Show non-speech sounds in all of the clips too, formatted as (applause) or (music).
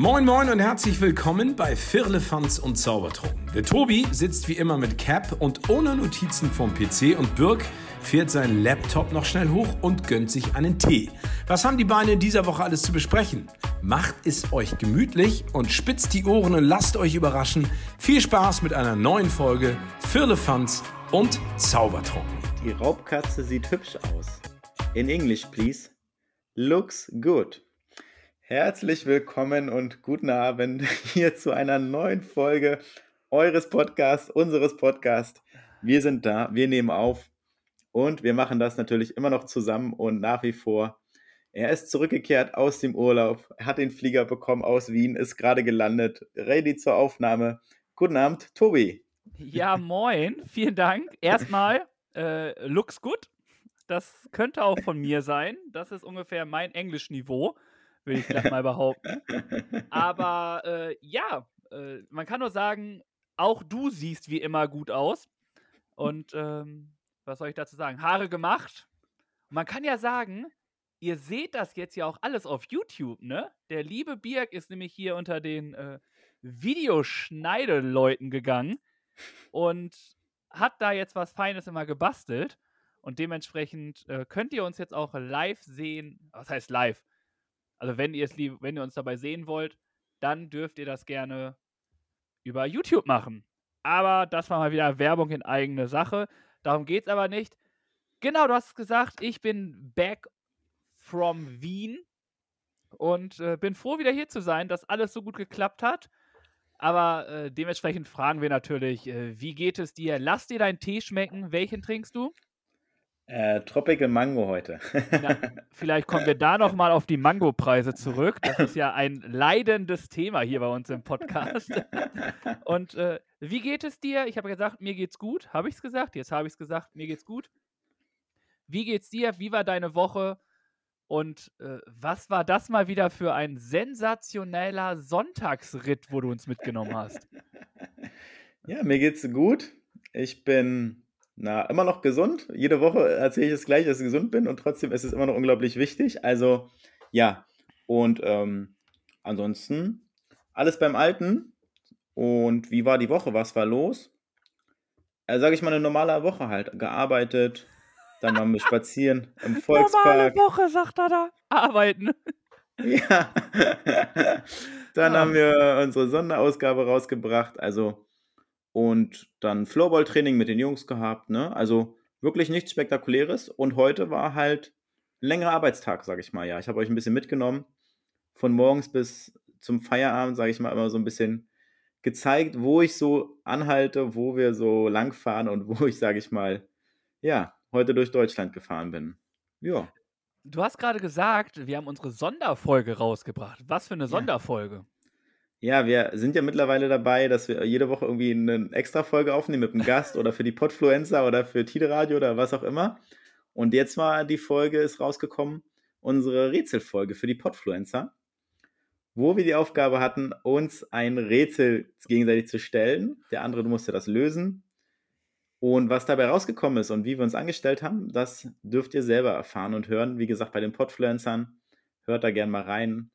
Moin Moin und herzlich willkommen bei Firlefanz und Zaubertrunken. Der Tobi sitzt wie immer mit Cap und ohne Notizen vom PC und Birk fährt seinen Laptop noch schnell hoch und gönnt sich einen Tee. Was haben die Beine in dieser Woche alles zu besprechen? Macht es euch gemütlich und spitzt die Ohren und lasst euch überraschen. Viel Spaß mit einer neuen Folge Firlefanz und Zaubertrunken. Die Raubkatze sieht hübsch aus. In English, please. Looks good. Herzlich willkommen und guten Abend (laughs) hier zu einer neuen Folge eures Podcasts, unseres Podcasts. Wir sind da, wir nehmen auf und wir machen das natürlich immer noch zusammen und nach wie vor. Er ist zurückgekehrt aus dem Urlaub, hat den Flieger bekommen aus Wien, ist gerade gelandet, ready zur Aufnahme. Guten Abend, Tobi. Ja, moin, vielen Dank. Erstmal, äh, looks good. Das könnte auch von mir sein. Das ist ungefähr mein Englischniveau würde ich gleich mal behaupten. (laughs) Aber äh, ja, äh, man kann nur sagen, auch du siehst wie immer gut aus. Und ähm, was soll ich dazu sagen? Haare gemacht. Man kann ja sagen, ihr seht das jetzt ja auch alles auf YouTube, ne? Der liebe Birk ist nämlich hier unter den äh, Videoschneideleuten gegangen und hat da jetzt was Feines immer gebastelt. Und dementsprechend äh, könnt ihr uns jetzt auch live sehen. Was heißt live? Also wenn ihr es lieb, wenn ihr uns dabei sehen wollt, dann dürft ihr das gerne über YouTube machen. Aber das war mal wieder Werbung in eigene Sache. Darum geht es aber nicht. Genau, du hast gesagt, ich bin back from Wien und äh, bin froh, wieder hier zu sein, dass alles so gut geklappt hat. Aber äh, dementsprechend fragen wir natürlich, äh, wie geht es dir? Lass dir deinen Tee schmecken. Welchen trinkst du? Äh, Tropical Mango heute. Na, (laughs) vielleicht kommen wir da nochmal auf die Mango-Preise zurück. Das ist ja ein leidendes Thema hier bei uns im Podcast. Und äh, wie geht es dir? Ich habe gesagt, mir geht's gut. Habe ich es gesagt? Jetzt habe ich es gesagt, mir geht's gut. Wie geht's dir? Wie war deine Woche? Und äh, was war das mal wieder für ein sensationeller Sonntagsritt, wo du uns mitgenommen hast? (laughs) Ja, mir geht's gut. Ich bin na, immer noch gesund. Jede Woche erzähle ich es gleich, dass ich gesund bin und trotzdem ist es immer noch unglaublich wichtig. Also, ja. Und ähm, ansonsten alles beim Alten. Und wie war die Woche? Was war los? Also, sage ich mal, eine normale Woche halt. Gearbeitet, dann waren wir spazieren (laughs) im Volkspark. Normale Woche, sagt er da. Arbeiten. (laughs) Ja. dann ja. haben wir unsere Sonderausgabe rausgebracht. Also, und dann Floorball-Training mit den Jungs gehabt, ne? Also wirklich nichts Spektakuläres. Und heute war halt ein längerer Arbeitstag, sag ich mal, ja. Ich habe euch ein bisschen mitgenommen. Von morgens bis zum Feierabend, sage ich mal, immer so ein bisschen gezeigt, wo ich so anhalte, wo wir so langfahren und (laughs) wo ich, sage ich mal, ja, heute durch Deutschland gefahren bin. Ja. Du hast gerade gesagt, wir haben unsere Sonderfolge rausgebracht. Was für eine Sonderfolge? Ja. Ja, wir sind ja mittlerweile dabei, dass wir jede Woche irgendwie eine Extra-Folge aufnehmen mit einem Gast oder für die Podfluencer oder für Tide Radio oder was auch immer. Und jetzt war die Folge, ist rausgekommen, unsere Rätselfolge für die Podfluencer, wo wir die Aufgabe hatten, uns ein Rätsel gegenseitig zu stellen. Der andere musste das lösen. Und was dabei rausgekommen ist und wie wir uns angestellt haben, das dürft ihr selber erfahren und hören. Wie gesagt, bei den Podfluencern. Hört da gerne mal rein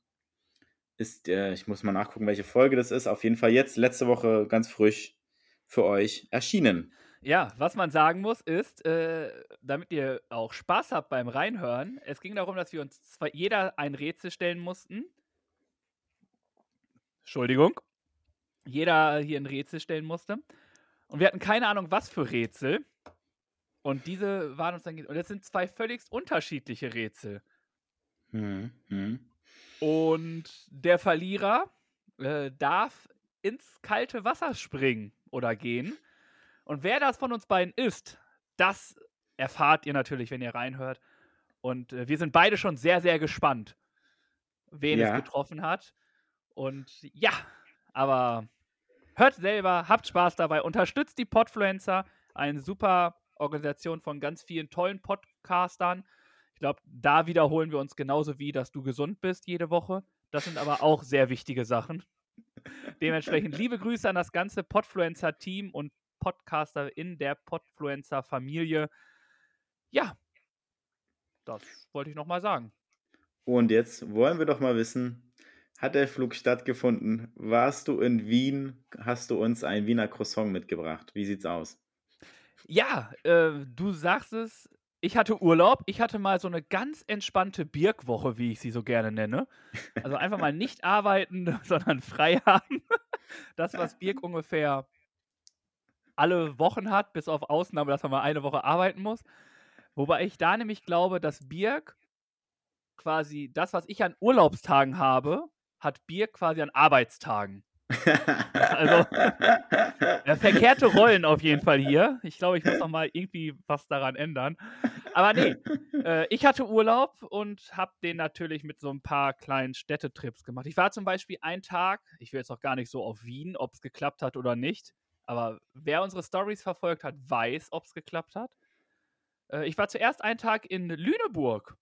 ist, äh, ich muss mal nachgucken, welche Folge das ist. Auf jeden Fall jetzt, letzte Woche, ganz frisch für euch erschienen. Ja, was man sagen muss, ist, äh, damit ihr auch Spaß habt beim Reinhören, es ging darum, dass wir uns zwar jeder ein Rätsel stellen mussten. Entschuldigung. Jeder hier ein Rätsel stellen musste. Und wir hatten keine Ahnung, was für Rätsel. Und diese waren uns dann. Und es sind zwei völlig unterschiedliche Rätsel. Hm, hm. Und der Verlierer äh, darf ins kalte Wasser springen oder gehen. Und wer das von uns beiden ist, das erfahrt ihr natürlich, wenn ihr reinhört. Und äh, wir sind beide schon sehr, sehr gespannt, wen ja. es getroffen hat. Und ja, aber hört selber, habt Spaß dabei, unterstützt die Podfluencer, eine super Organisation von ganz vielen tollen Podcastern. Ich glaube, da wiederholen wir uns genauso wie, dass du gesund bist jede Woche. Das sind aber auch sehr wichtige Sachen. Dementsprechend liebe Grüße an das ganze Podfluencer-Team und Podcaster in der Podfluencer-Familie. Ja, das wollte ich nochmal sagen. Und jetzt wollen wir doch mal wissen, hat der Flug stattgefunden? Warst du in Wien? Hast du uns ein Wiener Croissant mitgebracht? Wie sieht's aus? Ja, äh, du sagst es. Ich hatte Urlaub. Ich hatte mal so eine ganz entspannte Birkwoche, wie ich sie so gerne nenne. Also einfach mal nicht (laughs) arbeiten, (laughs) sondern frei haben. Das, was Birk ungefähr alle Wochen hat, bis auf Ausnahme, dass man mal eine Woche arbeiten muss. Wobei ich da nämlich glaube, dass Birk quasi das, was ich an Urlaubstagen habe, hat Birk quasi an Arbeitstagen. Also (laughs) ja, verkehrte Rollen auf jeden Fall hier. Ich glaube, ich muss noch mal irgendwie was daran ändern. Aber nee, äh, ich hatte Urlaub und habe den natürlich mit so ein paar kleinen Städtetrips gemacht. Ich war zum Beispiel einen Tag, ich will jetzt auch gar nicht so auf Wien, ob es geklappt hat oder nicht. Aber wer unsere Stories verfolgt hat, weiß, ob es geklappt hat. Äh, ich war zuerst einen Tag in Lüneburg.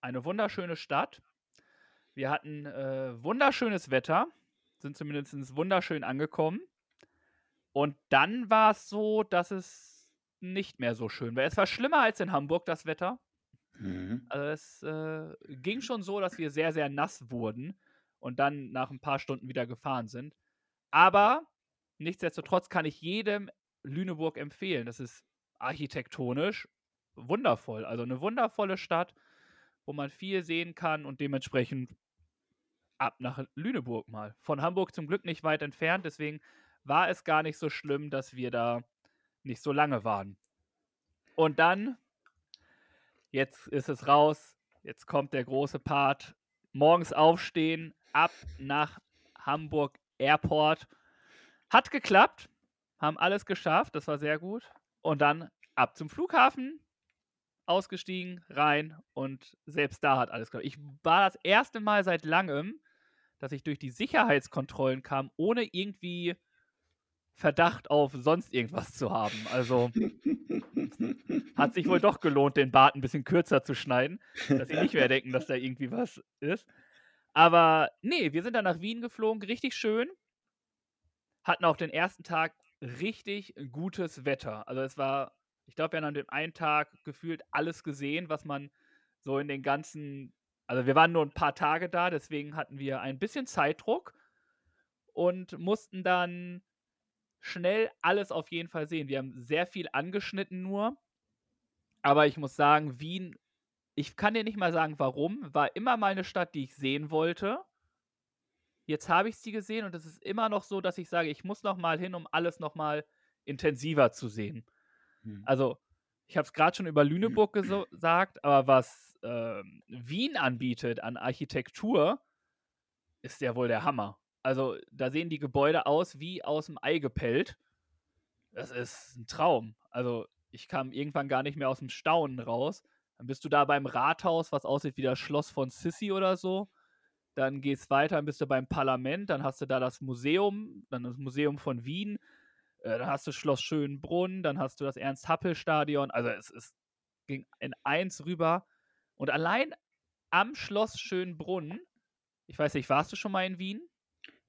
Eine wunderschöne Stadt. Wir hatten äh, wunderschönes Wetter, sind zumindest wunderschön angekommen. Und dann war es so, dass es nicht mehr so schön war. Es war schlimmer als in Hamburg, das Wetter. Mhm. Also es äh, ging schon so, dass wir sehr, sehr nass wurden und dann nach ein paar Stunden wieder gefahren sind. Aber nichtsdestotrotz kann ich jedem Lüneburg empfehlen. Das ist architektonisch wundervoll. Also eine wundervolle Stadt, wo man viel sehen kann und dementsprechend ab nach Lüneburg mal. Von Hamburg zum Glück nicht weit entfernt, deswegen war es gar nicht so schlimm, dass wir da nicht so lange waren. Und dann, jetzt ist es raus, jetzt kommt der große Part. Morgens aufstehen, ab nach Hamburg Airport. Hat geklappt, haben alles geschafft, das war sehr gut. Und dann ab zum Flughafen, ausgestiegen, rein und selbst da hat alles geklappt. Ich war das erste Mal seit langem, dass ich durch die Sicherheitskontrollen kam, ohne irgendwie Verdacht auf sonst irgendwas zu haben. Also hat sich wohl doch gelohnt, den Bart ein bisschen kürzer zu schneiden, dass sie nicht mehr denken, dass da irgendwie was ist. Aber nee, wir sind dann nach Wien geflogen, richtig schön. Hatten auch den ersten Tag richtig gutes Wetter. Also es war, ich glaube, wir haben an dem einen Tag gefühlt alles gesehen, was man so in den ganzen, also wir waren nur ein paar Tage da, deswegen hatten wir ein bisschen Zeitdruck und mussten dann schnell alles auf jeden Fall sehen. Wir haben sehr viel angeschnitten nur, aber ich muss sagen, Wien, ich kann dir nicht mal sagen, warum, war immer mal eine Stadt, die ich sehen wollte. Jetzt habe ich sie gesehen und es ist immer noch so, dass ich sage, ich muss noch mal hin, um alles noch mal intensiver zu sehen. Hm. Also, ich habe es gerade schon über Lüneburg gesagt, aber was äh, Wien anbietet an Architektur, ist ja wohl der Hammer. Also, da sehen die Gebäude aus wie aus dem Ei gepellt. Das ist ein Traum. Also, ich kam irgendwann gar nicht mehr aus dem Staunen raus. Dann bist du da beim Rathaus, was aussieht wie das Schloss von Sissy oder so. Dann geht es weiter, dann bist du beim Parlament, dann hast du da das Museum, dann das Museum von Wien, dann hast du Schloss Schönbrunn, dann hast du das Ernst-Happel-Stadion. Also es, es ging in eins rüber. Und allein am Schloss Schönbrunn, ich weiß nicht, warst du schon mal in Wien?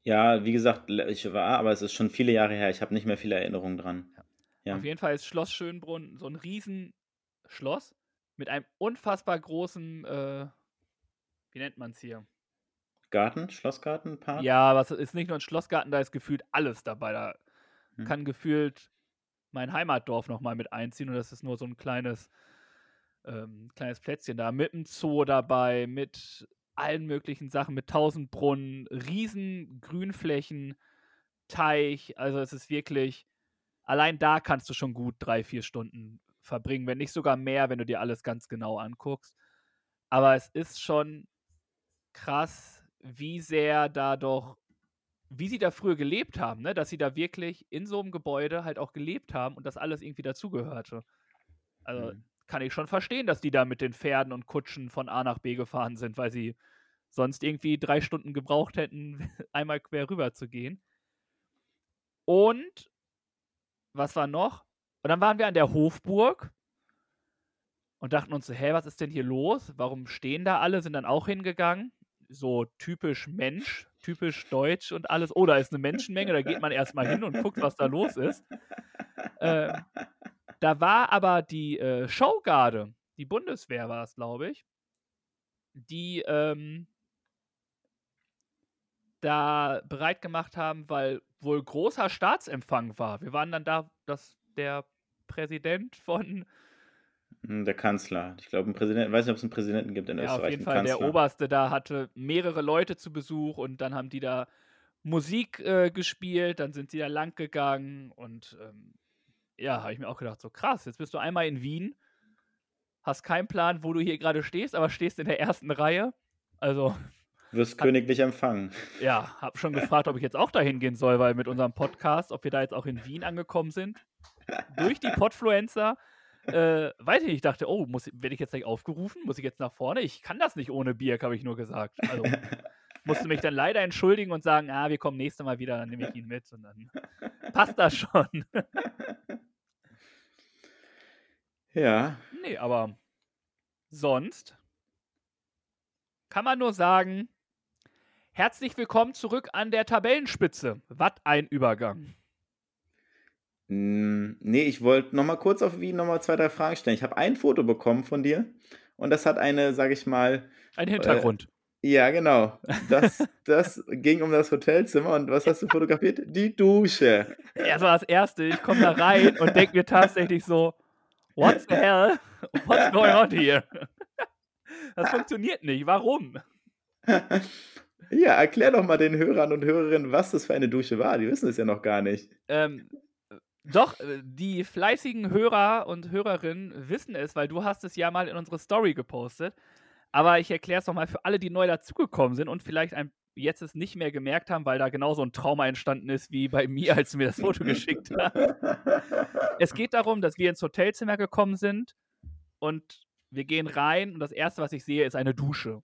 Ja, wie gesagt, ich war, aber es ist schon viele Jahre her. Ich habe nicht mehr viele Erinnerungen dran. Ja. Auf jeden Fall ist Schloss Schönbrunn so ein Riesenschloss mit einem unfassbar großen, äh, wie nennt man es hier? Garten, Schlossgarten, Park? Ja, aber es ist nicht nur ein Schlossgarten, da ist gefühlt alles dabei. Da hm. kann gefühlt mein Heimatdorf nochmal mit einziehen und das ist nur so ein kleines, ähm, kleines Plätzchen da. Mit einem Zoo dabei, mit allen möglichen Sachen, mit tausend Brunnen, riesen Grünflächen, Teich. Also es ist wirklich, allein da kannst du schon gut drei, vier Stunden verbringen, wenn nicht sogar mehr, wenn du dir alles ganz genau anguckst. Aber es ist schon krass, wie sehr da doch, wie sie da früher gelebt haben, ne? dass sie da wirklich in so einem Gebäude halt auch gelebt haben und das alles irgendwie dazugehörte. Also mhm. kann ich schon verstehen, dass die da mit den Pferden und Kutschen von A nach B gefahren sind, weil sie sonst irgendwie drei Stunden gebraucht hätten, (laughs) einmal quer rüber zu gehen. Und was war noch? Und dann waren wir an der Hofburg und dachten uns so, hä, was ist denn hier los? Warum stehen da alle? Sind dann auch hingegangen so typisch Mensch, typisch Deutsch und alles. Oh, da ist eine Menschenmenge, da geht man erstmal hin und guckt, was da los ist. Äh, (laughs) da war aber die äh, Showgarde, die Bundeswehr war es, glaube ich, die ähm, da bereit gemacht haben, weil wohl großer Staatsempfang war. Wir waren dann da, dass der Präsident von Der Kanzler. Ich glaube, ein Präsident, ich weiß nicht, ob es einen Präsidenten gibt in Ja, auf Österreich. jeden Einen Fall der. Oberste da hatte mehrere Leute zu Besuch und dann haben die da Musik äh, gespielt, dann sind sie da lang gegangen und ähm, ja, habe ich mir auch gedacht, so krass, jetzt bist du einmal in Wien, hast keinen Plan, wo du hier gerade stehst, aber stehst in der ersten Reihe. Also, (laughs) Wirst königlich empfangen. ja, habe schon gefragt, ob ich jetzt auch dahin gehen soll, weil mit unserem Podcast, ob wir da jetzt auch in Wien angekommen sind, durch die Podfluencer. Äh, weiß ich nicht, ich dachte, oh, muss, werde ich jetzt gleich aufgerufen? Muss ich jetzt nach vorne? Ich kann das nicht ohne Bier, habe ich nur gesagt. Also musste mich dann leider entschuldigen und sagen, ah, wir kommen nächstes Mal wieder, dann nehme ich ihn mit und dann passt das schon. (laughs) Ja, nee, aber sonst kann man nur sagen, herzlich willkommen zurück an der Tabellenspitze. Was ein Übergang. Mm, Nee, ich wollte noch mal kurz auf Wien noch mal zwei, drei Fragen stellen. Ich habe ein Foto bekommen von dir und das hat eine, sage ich mal, Ein Hintergrund. ja, genau. Das, (laughs) das ging um das Hotelzimmer und was hast du fotografiert? Die Dusche. Er war das Erste. Ich komme da rein und denke mir tatsächlich so, what the hell? What's going on here? Das funktioniert nicht. Warum? Ja, erklär doch mal den Hörern und Hörerinnen, was das für eine Dusche war. Die wissen es ja noch gar nicht. Ähm, doch, äh, die fleißigen Hörer und Hörerinnen wissen es, weil du hast es ja mal in unsere Story gepostet. Aber ich erkläre es nochmal für alle, die neu dazugekommen sind und vielleicht ein, jetzt es nicht mehr gemerkt haben, weil da genauso ein Trauma entstanden ist wie bei mir, als du mir das Foto geschickt (laughs) hast. Es geht darum, dass wir ins Hotelzimmer gekommen sind und wir gehen rein und das Erste, was ich sehe, ist eine Dusche.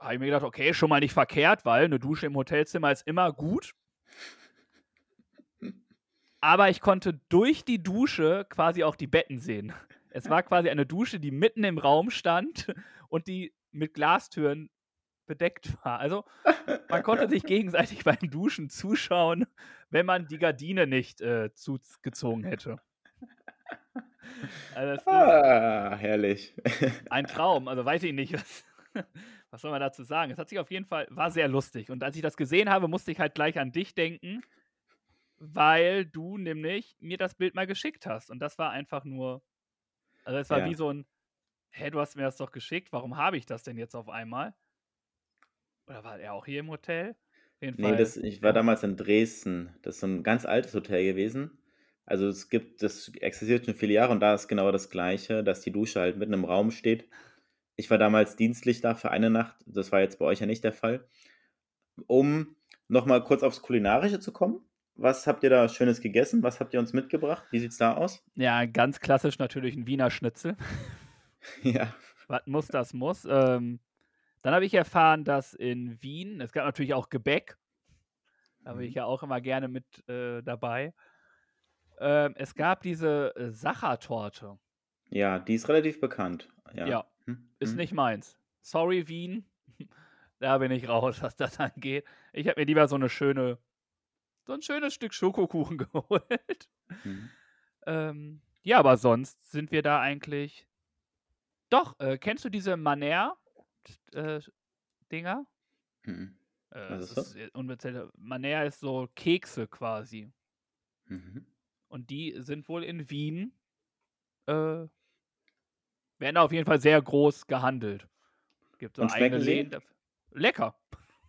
Habe ich mir gedacht, okay, schon mal nicht verkehrt, weil eine Dusche im Hotelzimmer ist immer gut. Aber ich konnte durch die Dusche quasi auch die Betten sehen. Es war quasi eine Dusche, die mitten im Raum stand und die mit Glastüren bedeckt war. Also man konnte sich gegenseitig (laughs) beim Duschen zuschauen, wenn man die Gardine nicht äh, zugezogen hätte. Also Ah, herrlich. (laughs) ein Traum. Also weiß ich nicht, was, was soll man dazu sagen. Es hat sich auf jeden Fall, war sehr lustig. Und als ich das gesehen habe, musste ich halt gleich an dich denken, weil du nämlich mir das Bild mal geschickt hast. Und das war einfach nur, also es war Ja. wie so ein, hä, du hast mir das doch geschickt, warum habe ich das denn jetzt auf einmal? Oder war er auch hier im Hotel? Nee, das, ich war damals in Dresden. Das ist so ein ganz altes Hotel gewesen. Also es gibt, das existiert schon viele Jahre und da ist genau das Gleiche, dass die Dusche halt mitten im Raum steht. Ich war damals dienstlich da für eine Nacht. Das war jetzt bei euch ja nicht der Fall. Um nochmal kurz aufs Kulinarische zu kommen. Was habt ihr da Schönes gegessen? Was habt ihr uns mitgebracht? Wie sieht's da aus? Ja, ganz klassisch natürlich ein Wiener Schnitzel. (laughs) Ja. Was muss, das muss. Ähm, dann habe ich erfahren, dass in Wien, es gab natürlich auch Gebäck, da bin ich Mhm. ja auch immer gerne mit äh, dabei. Ähm, es gab diese Sachertorte. Ja, die ist relativ bekannt. Ja. Ja, Hm, ist hm. nicht meins. Sorry, Wien. (laughs) da bin ich raus, was das angeht. Ich habe mir lieber so eine schöne, so ein schönes Stück Schokokuchen (laughs) geholt. Mhm. Ähm, ja, aber sonst sind wir da eigentlich. Doch, äh, kennst du diese Maner-Dinger? Mhm. Äh, Was ist das? äh, unbezählte. Maner ist so Kekse quasi. Mhm. Und die sind wohl in Wien. Äh, werden da auf jeden Fall sehr groß gehandelt. Gibt so Und eigene? Läden. Lecker.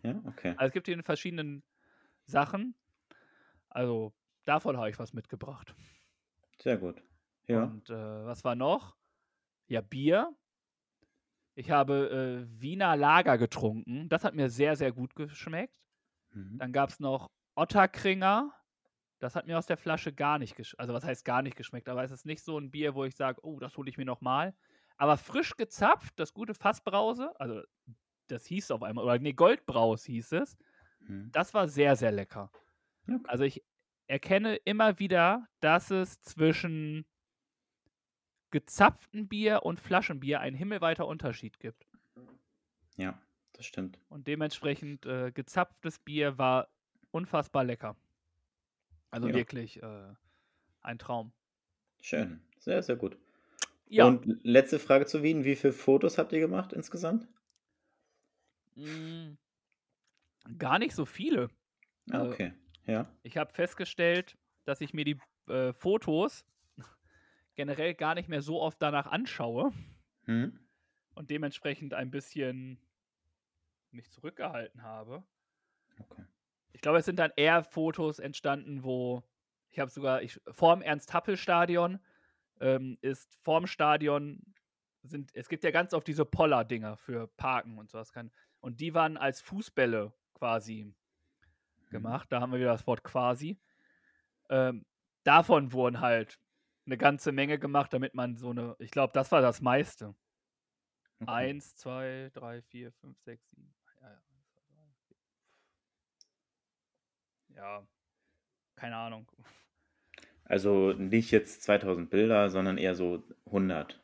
Ja, okay. Also es gibt hier in verschiedenen Sachen. Also davon habe ich was mitgebracht. Sehr gut. Ja. Und äh, was war noch? Ja, Bier. Ich habe äh, Wiener Lager getrunken. Das hat mir sehr, sehr gut geschmeckt. Mhm. Dann gab es noch Otterkringer. Das hat mir aus der Flasche gar nicht geschmeckt. Also, was heißt gar nicht geschmeckt? Aber es ist nicht so ein Bier, wo ich sage, oh, das hole ich mir nochmal. Aber frisch gezapft, das gute Fassbrause, also das hieß auf einmal, oder nee, Goldbraus hieß es. Mhm. Das war sehr, sehr lecker. Okay. Also ich erkenne immer wieder, dass es zwischen gezapftem Bier und Flaschenbier einen himmelweiter Unterschied gibt. Ja, das stimmt. Und dementsprechend äh, gezapftes Bier war unfassbar lecker. Also Ja. wirklich äh, ein Traum. Schön. Sehr, sehr gut. Ja, Und letzte Frage zu Wien. Wie viele Fotos habt ihr gemacht insgesamt? mm, Gar nicht so viele. Ah, Also, okay. Ja. ich habe festgestellt, dass ich mir die äh, Fotos (laughs) generell gar nicht mehr so oft danach anschaue Hm? und dementsprechend ein bisschen mich zurückgehalten habe. Okay. Ich glaube, es sind dann eher Fotos entstanden, wo ich habe sogar, ich, vorm Ernst-Happel-Stadion ähm, ist vorm Stadion sind, es gibt ja ganz oft diese Poller-Dinger für Parken und sowas kann. Und die waren als Fußbälle quasi gemacht. Da haben wir wieder das Wort quasi. Ähm, davon wurden halt eine ganze Menge gemacht, damit man so eine, ich glaube, das war das meiste. Okay. Eins, zwei, drei, vier, fünf, sechs, sieben. Ja, keine Ahnung. Also nicht jetzt 2000 Bilder, sondern eher so 100.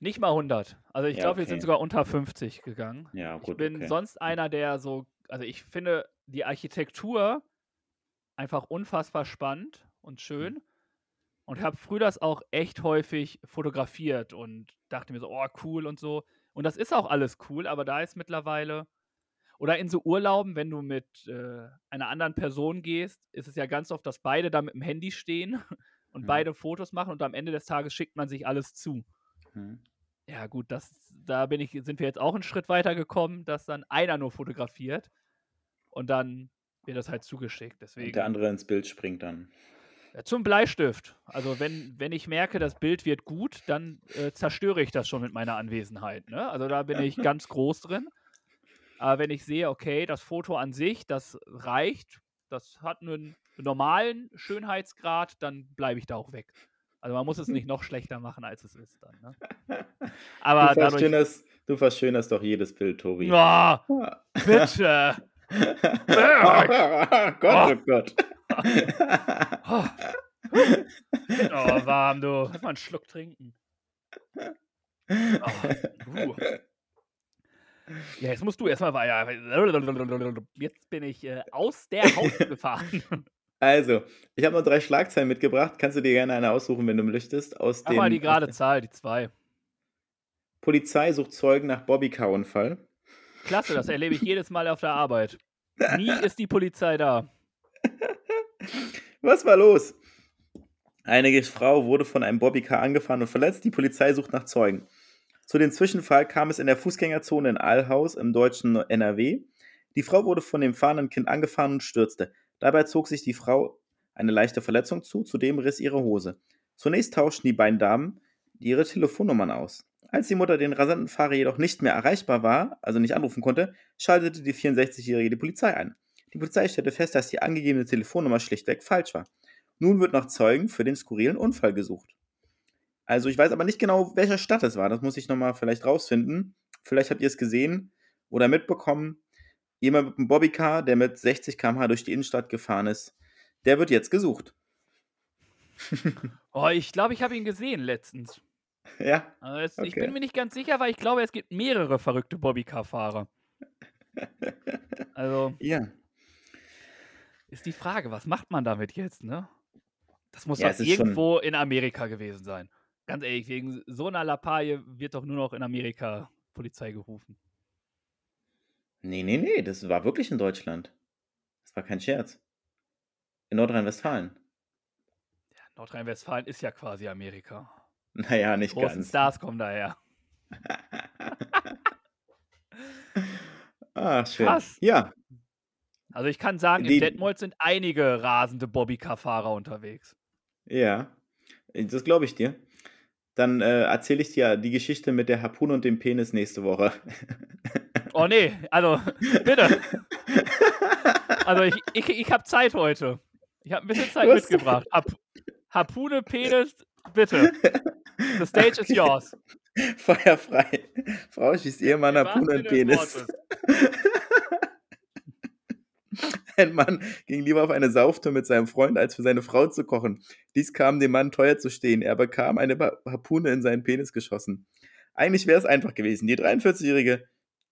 Nicht mal 100. Also ich Ja, glaube, wir okay. sind sogar unter 50 gegangen. Ja, Ich gut. bin okay. sonst einer, der so, also ich finde die Architektur einfach unfassbar spannend und schön. Und habe früher das auch echt häufig fotografiert und dachte mir so, oh, cool und so. Und das ist auch alles cool, aber da ist mittlerweile, oder in so Urlauben, wenn du mit äh, einer anderen Person gehst, ist es ja ganz oft, dass beide da mit dem Handy stehen (laughs) und Mhm. beide Fotos machen und am Ende des Tages schickt man sich alles zu. Hm. Ja, gut, das, da bin ich, sind wir jetzt auch einen Schritt weiter gekommen, dass dann einer nur fotografiert und dann wird das halt zugeschickt. Und der Deswegen andere ins Bild springt dann. zum Bleistift. Also wenn, wenn ich merke, das Bild wird gut, dann äh, zerstöre ich das schon mit meiner Anwesenheit. Ne? Also da bin ich ganz groß drin. Aber wenn ich sehe, okay, das Foto an sich, das reicht, das hat einen normalen Schönheitsgrad, dann bleibe ich da auch weg. Also man muss es nicht noch schlechter machen, als es ist dann. Ne? Aber du, dadurch. verschönerst, du verschönerst doch jedes Bild, Tobi. Oh, bitte! Oh Gott, oh Gott. Oh. oh, warm, du. Lass mal einen Schluck trinken. Oh. Ja, jetzt musst du erstmal weiter. Jetzt bin ich äh, aus der Haut gefahren. Also, ich habe noch drei Schlagzeilen mitgebracht. Kannst du dir gerne eine aussuchen, wenn du möchtest. Aus Mach mal dem die gerade Zahl, die zwei. Polizei sucht Zeugen nach Bobbycar-Unfall. Klasse, das erlebe ich jedes Mal auf der Arbeit. Nie ist die Polizei da. (laughs) Was war los? Eine Frau wurde von einem Bobbycar angefahren und verletzt. Die Polizei sucht nach Zeugen. Zu dem Zwischenfall kam es in der Fußgängerzone in Allhaus im deutschen NRW. Die Frau wurde von dem fahrenden Kind angefahren und stürzte. Dabei zog sich die Frau eine leichte Verletzung zu, zudem riss ihre Hose. Zunächst tauschten die beiden Damen ihre Telefonnummern aus. Als die Mutter den rasanten Fahrer jedoch nicht mehr erreichbar war, also nicht anrufen konnte, schaltete die 64-Jährige die Polizei ein. Die Polizei stellte fest, dass die angegebene Telefonnummer schlichtweg falsch war. Nun wird nach Zeugen für den skurrilen Unfall gesucht. Also ich weiß aber nicht genau, welcher Stadt es war. Das muss ich nochmal vielleicht rausfinden. Vielleicht habt ihr es gesehen oder mitbekommen. Jemand mit einem Bobbycar, der mit 60 km/h durch die Innenstadt gefahren ist, der wird jetzt gesucht. (laughs) Oh, ich glaube, ich habe ihn gesehen letztens. Ja, (laughs) Also es, Ich Okay. bin mir nicht ganz sicher, weil ich glaube, es gibt mehrere verrückte Bobbycar-Fahrer. (laughs) Also ja. ist die Frage, was macht man damit jetzt, ne? Das muss Ja, es ist schon- irgendwo in Amerika gewesen sein. Ganz ehrlich, wegen so einer Lappalie wird doch nur noch in Amerika Polizei gerufen. Nee, nee, nee, das war wirklich in Deutschland. Das war kein Scherz. In Nordrhein-Westfalen. Ja, Nordrhein-Westfalen ist ja quasi Amerika. Naja, nicht großen ganz. Stars kommen daher. (laughs) Ah, schön. Krass. Ja, Also ich kann sagen, Die- in Detmold sind einige rasende Bobbycar-Fahrer unterwegs. ja. Das glaube ich dir. Dann äh, erzähle ich dir die Geschichte mit der Harpune und dem Penis nächste Woche. Oh nee, also bitte. (laughs) Also ich, ich, ich habe Zeit heute. Ich habe ein bisschen Zeit mitgebracht. Hap Harpune, Penis, bitte. The stage is (laughs) Okay. yours. Feuerfrei. Frau schießt Ehemann Harpune und Penis. (laughs) Ein Mann ging lieber auf eine Sauftour mit seinem Freund, als für seine Frau zu kochen. Dies kam dem Mann teuer zu stehen. Er bekam eine Harpune in seinen Penis geschossen. Eigentlich wäre es einfach gewesen. Die 43-jährige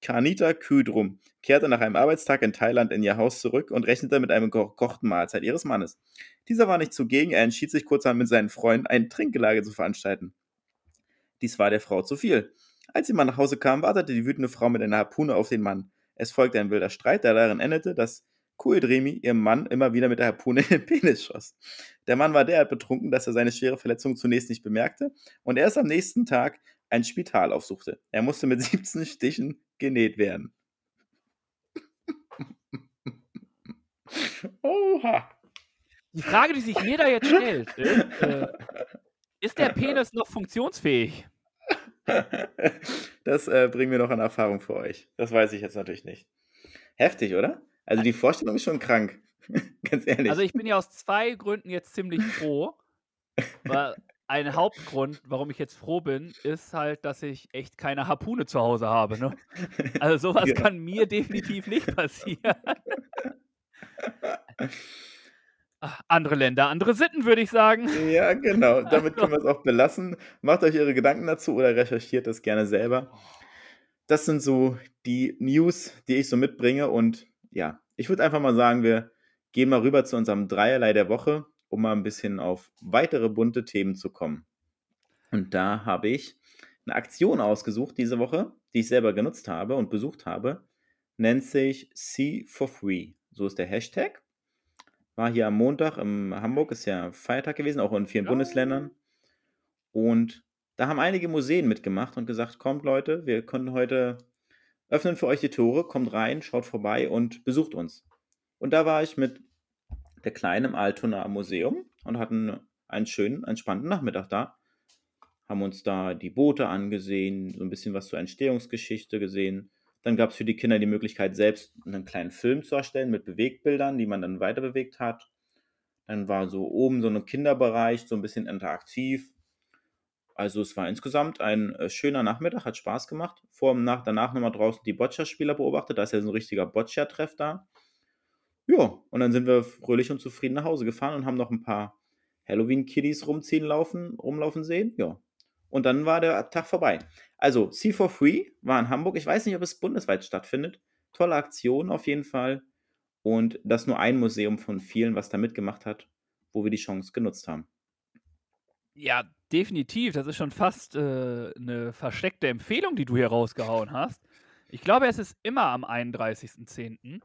Kanita Küdrum kehrte nach einem Arbeitstag in Thailand in ihr Haus zurück und rechnete mit einem gekochten Mahlzeit ihres Mannes. Dieser war nicht zugegen, er entschied sich kurzerhand mit seinen Freunden, ein Trinkgelage zu veranstalten. Dies war der Frau zu viel. Als ihr Mann nach Hause kam, wartete die wütende Frau mit einer Harpune auf den Mann. Es folgte ein wilder Streit, der darin endete, dass Kuedremi ihrem Mann immer wieder mit der Harpune in den Penis schoss. Der Mann war derart betrunken, dass er seine schwere Verletzung zunächst nicht bemerkte und erst am nächsten Tag ein Spital aufsuchte. Er musste mit (laughs) 17 Stichen genäht werden. Oha. Die Frage, die sich mir da jetzt stellt, (laughs) ist, äh, ist der Penis noch funktionsfähig? Das äh, bringen wir noch an Erfahrung für euch. Das weiß ich jetzt natürlich nicht. Heftig, oder? Also die Vorstellung ist schon krank. (laughs) Ganz ehrlich. Also ich bin ja aus zwei Gründen jetzt ziemlich froh. weil ein Hauptgrund, warum ich jetzt froh bin, ist halt, dass ich echt keine Harpune zu Hause habe. Ne? Also (laughs) sowas ja. kann mir definitiv nicht passieren. Ach, (laughs) andere Länder, andere Sitten, würde ich sagen. (laughs) Ja, genau. Damit können wir es auch belassen. Macht euch eure Gedanken dazu oder recherchiert das gerne selber. Das sind so die News, die ich so mitbringe. Und ja, ich würde einfach mal sagen, wir gehen mal rüber zu unserem Dreierlei der Woche, um mal ein bisschen auf weitere bunte Themen zu kommen. Und da habe ich eine Aktion ausgesucht diese Woche, die ich selber genutzt habe und besucht habe. Nennt sich See for Free. So ist der Hashtag. War hier am Montag in Hamburg, ist ja Feiertag gewesen, auch in vielen ja. Bundesländern. Und da haben einige Museen mitgemacht und gesagt, kommt Leute, wir können heute öffnen für euch die Tore, kommt rein, schaut vorbei und besucht uns. Und da war ich mit der Kleinen Altona Museum und hatten einen schönen, entspannten Nachmittag da. Haben uns da die Boote angesehen, so ein bisschen was zur Entstehungsgeschichte gesehen. Dann gab es für die Kinder die Möglichkeit, selbst einen kleinen Film zu erstellen mit Bewegbildern, die man dann weiter bewegt hat. Dann war so oben so ein Kinderbereich, so ein bisschen interaktiv. Also es war insgesamt ein äh, schöner Nachmittag, hat Spaß gemacht. Vor und nach, danach nochmal draußen die Boccia-Spieler beobachtet. Da ist ja so ein richtiger Boccia-Treff da. Ja, und dann sind wir fröhlich und zufrieden nach Hause gefahren und haben noch ein paar Halloween-Kiddies rumziehen laufen, rumlaufen sehen. Ja. Und dann war der Tag vorbei. Also, C for Free war in Hamburg. Ich weiß nicht, ob es bundesweit stattfindet. Tolle Aktion auf jeden Fall. Und das nur ein Museum von vielen, was da mitgemacht hat, wo wir die Chance genutzt haben. Ja, definitiv. Das ist schon fast äh, eine versteckte Empfehlung, die du hier rausgehauen hast. Ich glaube, es ist immer am 31.10.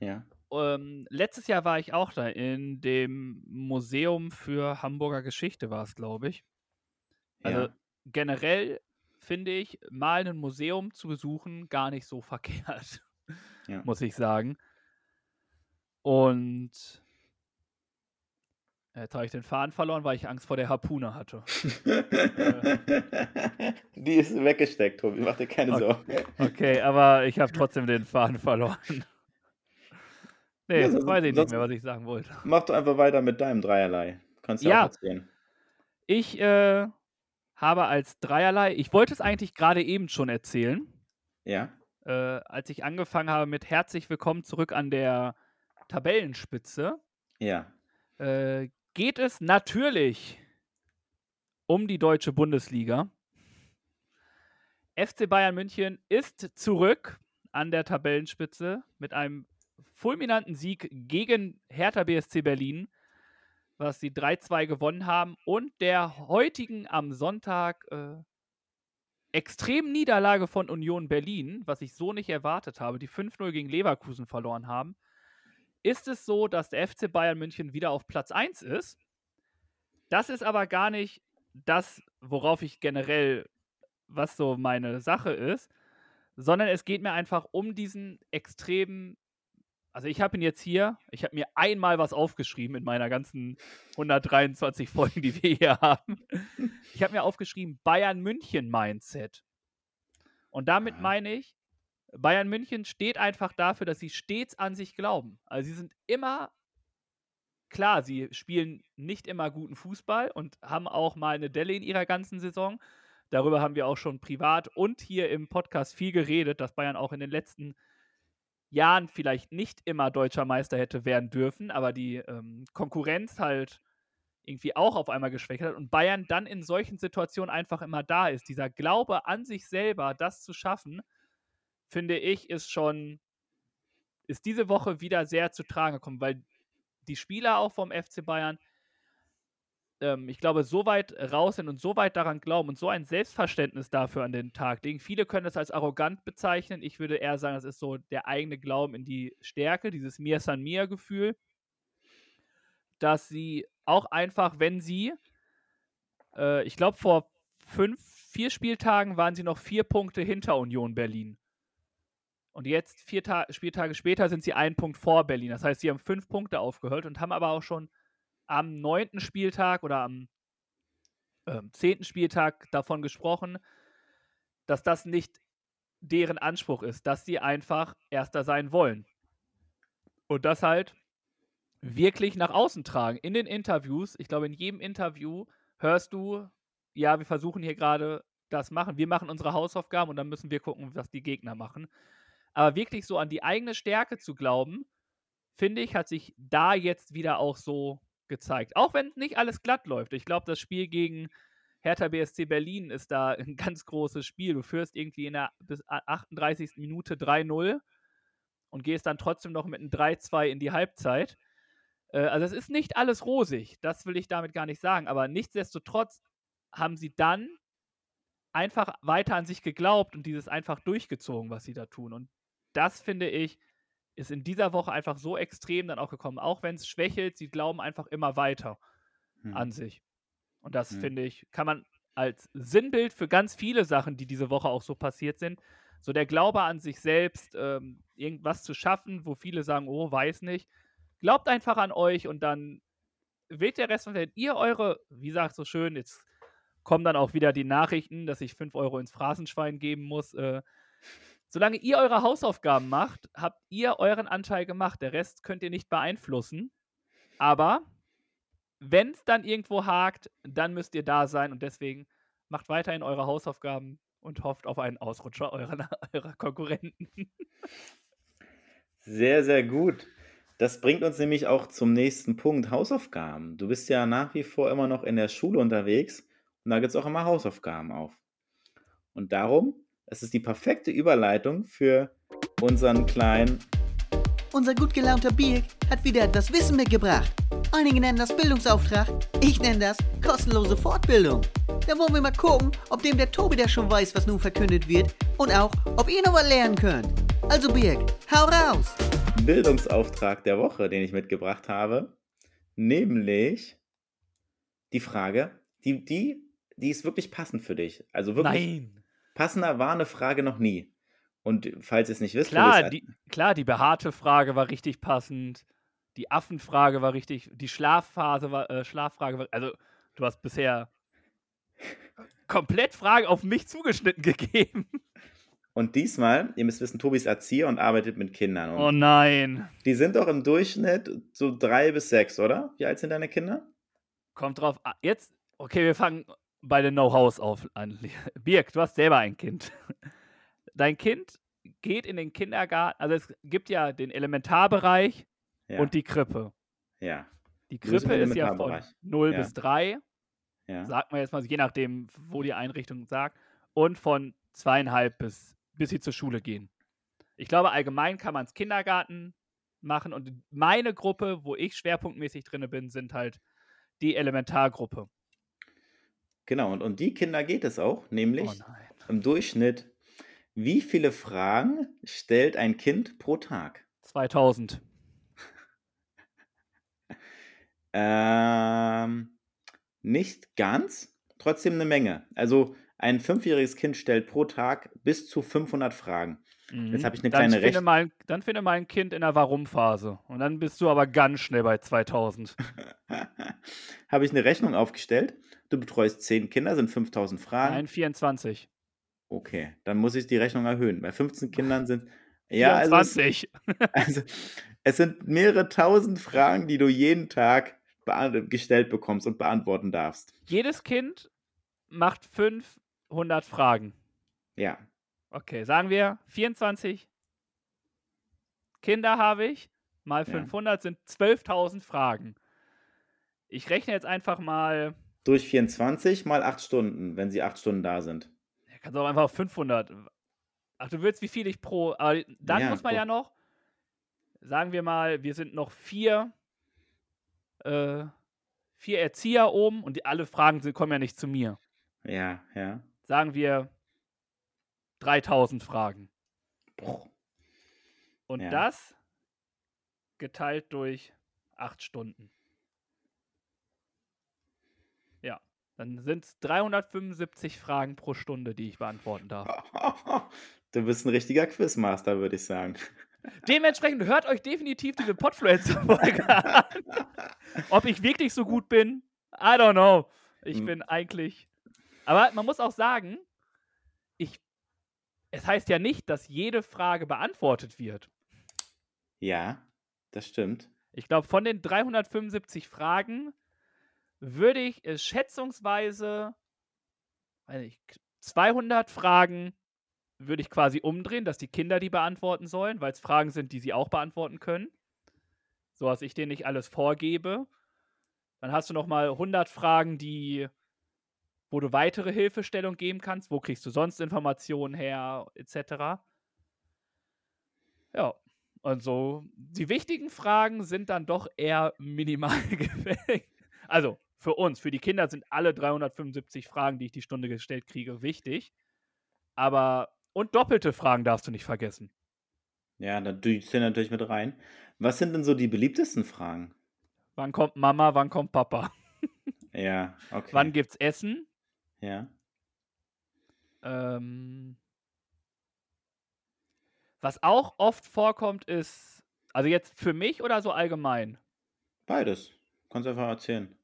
Ja. Ähm, letztes Jahr war ich auch da in dem Museum für Hamburger Geschichte, war es, glaube ich. Also ja. generell finde ich, mal ein Museum zu besuchen gar nicht so (laughs) verkehrt, ja. muss ich sagen. Und Jetzt habe ich den Faden verloren, weil ich Angst vor der Harpune hatte. (laughs) Die ist weggesteckt, Tobi, mach dir keine okay. Sorgen. Okay, aber ich habe trotzdem den Faden verloren. Nee, ja, sonst, weiß ich nicht mehr, was ich sagen wollte. (laughs) Mach doch einfach weiter mit deinem Dreierlei. Kannst du ja, auch erzählen. Ich äh, habe als Dreierlei, ich wollte es eigentlich gerade eben schon erzählen. Ja. Äh, als ich angefangen habe mit Herzlich willkommen zurück an der Tabellenspitze. Ja. Äh, geht es natürlich um die deutsche Bundesliga. FC Bayern München ist zurück an der Tabellenspitze mit einem fulminanten Sieg gegen Hertha BSC Berlin, was sie 3-2 gewonnen haben, und der heutigen am Sonntag äh, extremen Niederlage von Union Berlin, was ich so nicht erwartet habe, die 5-0 gegen Leverkusen verloren haben ist es so, dass der FC Bayern München wieder auf Platz 1 ist. Das ist aber gar nicht das, worauf ich generell, was so meine Sache ist, sondern es geht mir einfach um diesen extremen. Also ich habe ihn jetzt hier, ich habe mir einmal was aufgeschrieben in meiner ganzen 123 (laughs) Folgen, die wir hier haben. Ich habe mir aufgeschrieben Bayern München Mindset. Und damit meine ich, Bayern München steht einfach dafür, dass sie stets an sich glauben. Also sie sind immer, klar, sie spielen nicht immer guten Fußball und haben auch mal eine Delle in ihrer ganzen Saison. Darüber haben wir auch schon privat und hier im Podcast viel geredet, dass Bayern auch in den letzten Jahren vielleicht nicht immer deutscher Meister hätte werden dürfen, aber die ähm, Konkurrenz halt irgendwie auch auf einmal geschwächt hat und Bayern dann in solchen Situationen einfach immer da ist. Dieser Glaube an sich selber, das zu schaffen, finde ich, ist schon, ist diese Woche wieder sehr zu tragen gekommen, weil die Spieler auch vom FC Bayern ähm, ich glaube, so weit raus sind und so weit daran glauben und so ein Selbstverständnis dafür an den Tag legen. Viele können es als arrogant bezeichnen. Ich würde eher sagen, es ist so der eigene Glauben in die Stärke, dieses Mir San Mir-Gefühl, dass sie auch einfach, wenn sie, äh, ich glaube, vor fünf, vier Spieltagen waren sie noch vier Punkte hinter Union Berlin. Und jetzt, vier Ta Spieltage später, sind sie einen Punkt vor Berlin. Das heißt, sie haben fünf Punkte aufgehört und haben aber auch schon am neunten Spieltag oder am äh, zehnten Spieltag davon gesprochen, dass das nicht deren Anspruch ist, dass sie einfach Erster sein wollen. Und das halt wirklich nach außen tragen. In den Interviews, ich glaube, in jedem Interview hörst du, ja, wir versuchen hier gerade das machen. Wir machen unsere Hausaufgaben und dann müssen wir gucken, was die Gegner machen. Aber wirklich so an die eigene Stärke zu glauben, finde ich, hat sich da jetzt wieder auch so gezeigt. Auch wenn nicht alles glatt läuft. Ich glaube, das Spiel gegen Hertha BSC Berlin ist da ein (laughs) ganz großes Spiel. Du führst irgendwie in der bis 38. Minute 3-0 und gehst dann trotzdem noch mit einem 3-2 in die Halbzeit. Äh, also es ist nicht alles rosig, das will ich damit gar nicht sagen, aber nichtsdestotrotz haben sie dann einfach weiter an sich geglaubt und dieses einfach durchgezogen, was sie da tun. Und das finde ich, ist in dieser Woche einfach so extrem dann auch gekommen. Auch wenn es schwächelt, sie glauben einfach immer weiter hm. an sich. Und das hm. finde ich, kann man als Sinnbild für ganz viele Sachen, die diese Woche auch so passiert sind, so der Glaube an sich selbst, ähm, irgendwas zu schaffen, wo viele sagen, oh, weiß nicht. Glaubt einfach an euch und dann wählt der Rest, und wenn ihr eure, wie sagt so schön, jetzt kommen dann auch wieder die Nachrichten, dass ich 5 Euro ins Phrasenschwein geben muss. Äh, Solange ihr eure Hausaufgaben macht, habt ihr euren Anteil gemacht. Der Rest könnt ihr nicht beeinflussen. Aber wenn es dann irgendwo hakt, dann müsst ihr da sein und deswegen macht weiterhin eure Hausaufgaben und hofft auf einen Ausrutscher eurer, (laughs) eurer Konkurrenten. Sehr, sehr gut. Das bringt uns nämlich auch zum nächsten Punkt, Hausaufgaben. Du bist ja nach wie vor immer noch in der Schule unterwegs und da gibt es auch immer Hausaufgaben auf. Und darum es ist die perfekte Überleitung für unseren kleinen. Unser gut gelaunter Birk hat wieder etwas Wissen mitgebracht. Einige nennen das Bildungsauftrag, ich nenne das kostenlose Fortbildung. Da wollen wir mal gucken, ob dem der Tobi der schon weiß, was nun verkündet wird und auch, ob ihr noch was lernen könnt. Also Birk, hau raus! Bildungsauftrag der Woche, den ich mitgebracht habe, nämlich die Frage, die, die, die ist wirklich passend für dich. Also wirklich. Nein. Passender war eine Frage noch nie. Und falls ihr es nicht wisst, klar die, klar, die behaarte Frage war richtig passend. Die Affenfrage war richtig. Die Schlafphase war, äh, Schlaffrage war. Also, du hast bisher komplett Fragen auf mich zugeschnitten (laughs) gegeben. Und diesmal, ihr müsst wissen, Tobi ist Erzieher und arbeitet mit Kindern. Und oh nein. Die sind doch im Durchschnitt so drei bis sechs, oder? Wie alt sind deine Kinder? Kommt drauf. Jetzt, okay, wir fangen bei den Know-Hows auf an. (laughs) Birk, du hast selber ein Kind. Dein Kind geht in den Kindergarten, also es gibt ja den Elementarbereich ja. und die Krippe. Ja. Die Krippe ist ja von 0 ja. bis 3. Ja. Sagt man jetzt mal, je nachdem, wo die Einrichtung sagt. Und von zweieinhalb bis, bis sie zur Schule gehen. Ich glaube, allgemein kann man es Kindergarten machen. Und meine Gruppe, wo ich schwerpunktmäßig drin bin, sind halt die Elementargruppe. Genau, und um die Kinder geht es auch, nämlich oh im Durchschnitt, wie viele Fragen stellt ein Kind pro Tag? 2000. (laughs) ähm, nicht ganz, trotzdem eine Menge. Also ein fünfjähriges Kind stellt pro Tag bis zu 500 Fragen. Mhm. Jetzt habe ich eine dann kleine Rechnung. Dann finde mal ein Kind in der Warum-Phase. Und dann bist du aber ganz schnell bei 2000. (laughs) habe ich eine Rechnung aufgestellt. Du betreust 10 Kinder, sind 5000 Fragen. Nein, 24. Okay, dann muss ich die Rechnung erhöhen. Bei 15 Kindern sind. (laughs) Ja, 24. Also, (laughs) also es sind mehrere tausend Fragen, die du jeden Tag gestellt bekommst und beantworten darfst. Jedes Kind macht 500 Fragen. Ja. Okay, sagen wir 24 Kinder habe ich, mal 500 ja. sind 12.000 Fragen. Ich rechne jetzt einfach mal. Durch 24 mal 8 Stunden, wenn sie 8 Stunden da sind. Ja, kannst du auch einfach 500. Ach, du willst, wie viel ich pro. Aber dann ja, muss man pro. ja noch. Sagen wir mal, wir sind noch vier. Äh, vier Erzieher oben und die, alle Fragen kommen ja nicht zu mir. Ja, ja. Sagen wir 3000 Fragen. Und Ja. das geteilt durch acht Stunden. Ja, dann sind es 375 Fragen pro Stunde, die ich beantworten darf. (laughs) Du bist ein richtiger Quizmaster, würde ich sagen. Dementsprechend hört euch definitiv diese Podfluencer-Folge an. (laughs) Ob ich wirklich so gut bin, I don't know. Ich Hm. bin eigentlich. Aber man muss auch sagen, ich. Es heißt ja nicht, dass jede Frage beantwortet wird. Ja, das stimmt. Ich glaube, von den 375 Fragen würde ich es schätzungsweise nicht, 200 Fragen würde ich quasi umdrehen, dass die Kinder die beantworten sollen, weil es Fragen sind, die sie auch beantworten können. So dass ich denen nicht alles vorgebe. Dann hast du noch mal 100 Fragen, die wo du weitere Hilfestellung geben kannst. Wo kriegst du sonst Informationen her, etc. Ja, und so, die wichtigen Fragen sind dann doch eher minimal (laughs) gefällt. Also für uns, für die Kinder sind alle 375 Fragen, die ich die Stunde gestellt kriege, wichtig. Aber, und doppelte Fragen darfst du nicht vergessen. Ja, da zählen natürlich mit rein. Was sind denn so die beliebtesten Fragen? Wann kommt Mama, wann kommt Papa? (laughs) Ja, okay. Wann gibt's Essen? Ja. Ähm, was auch oft vorkommt, ist, also jetzt für mich oder so allgemein? Beides. Kannst einfach erzählen.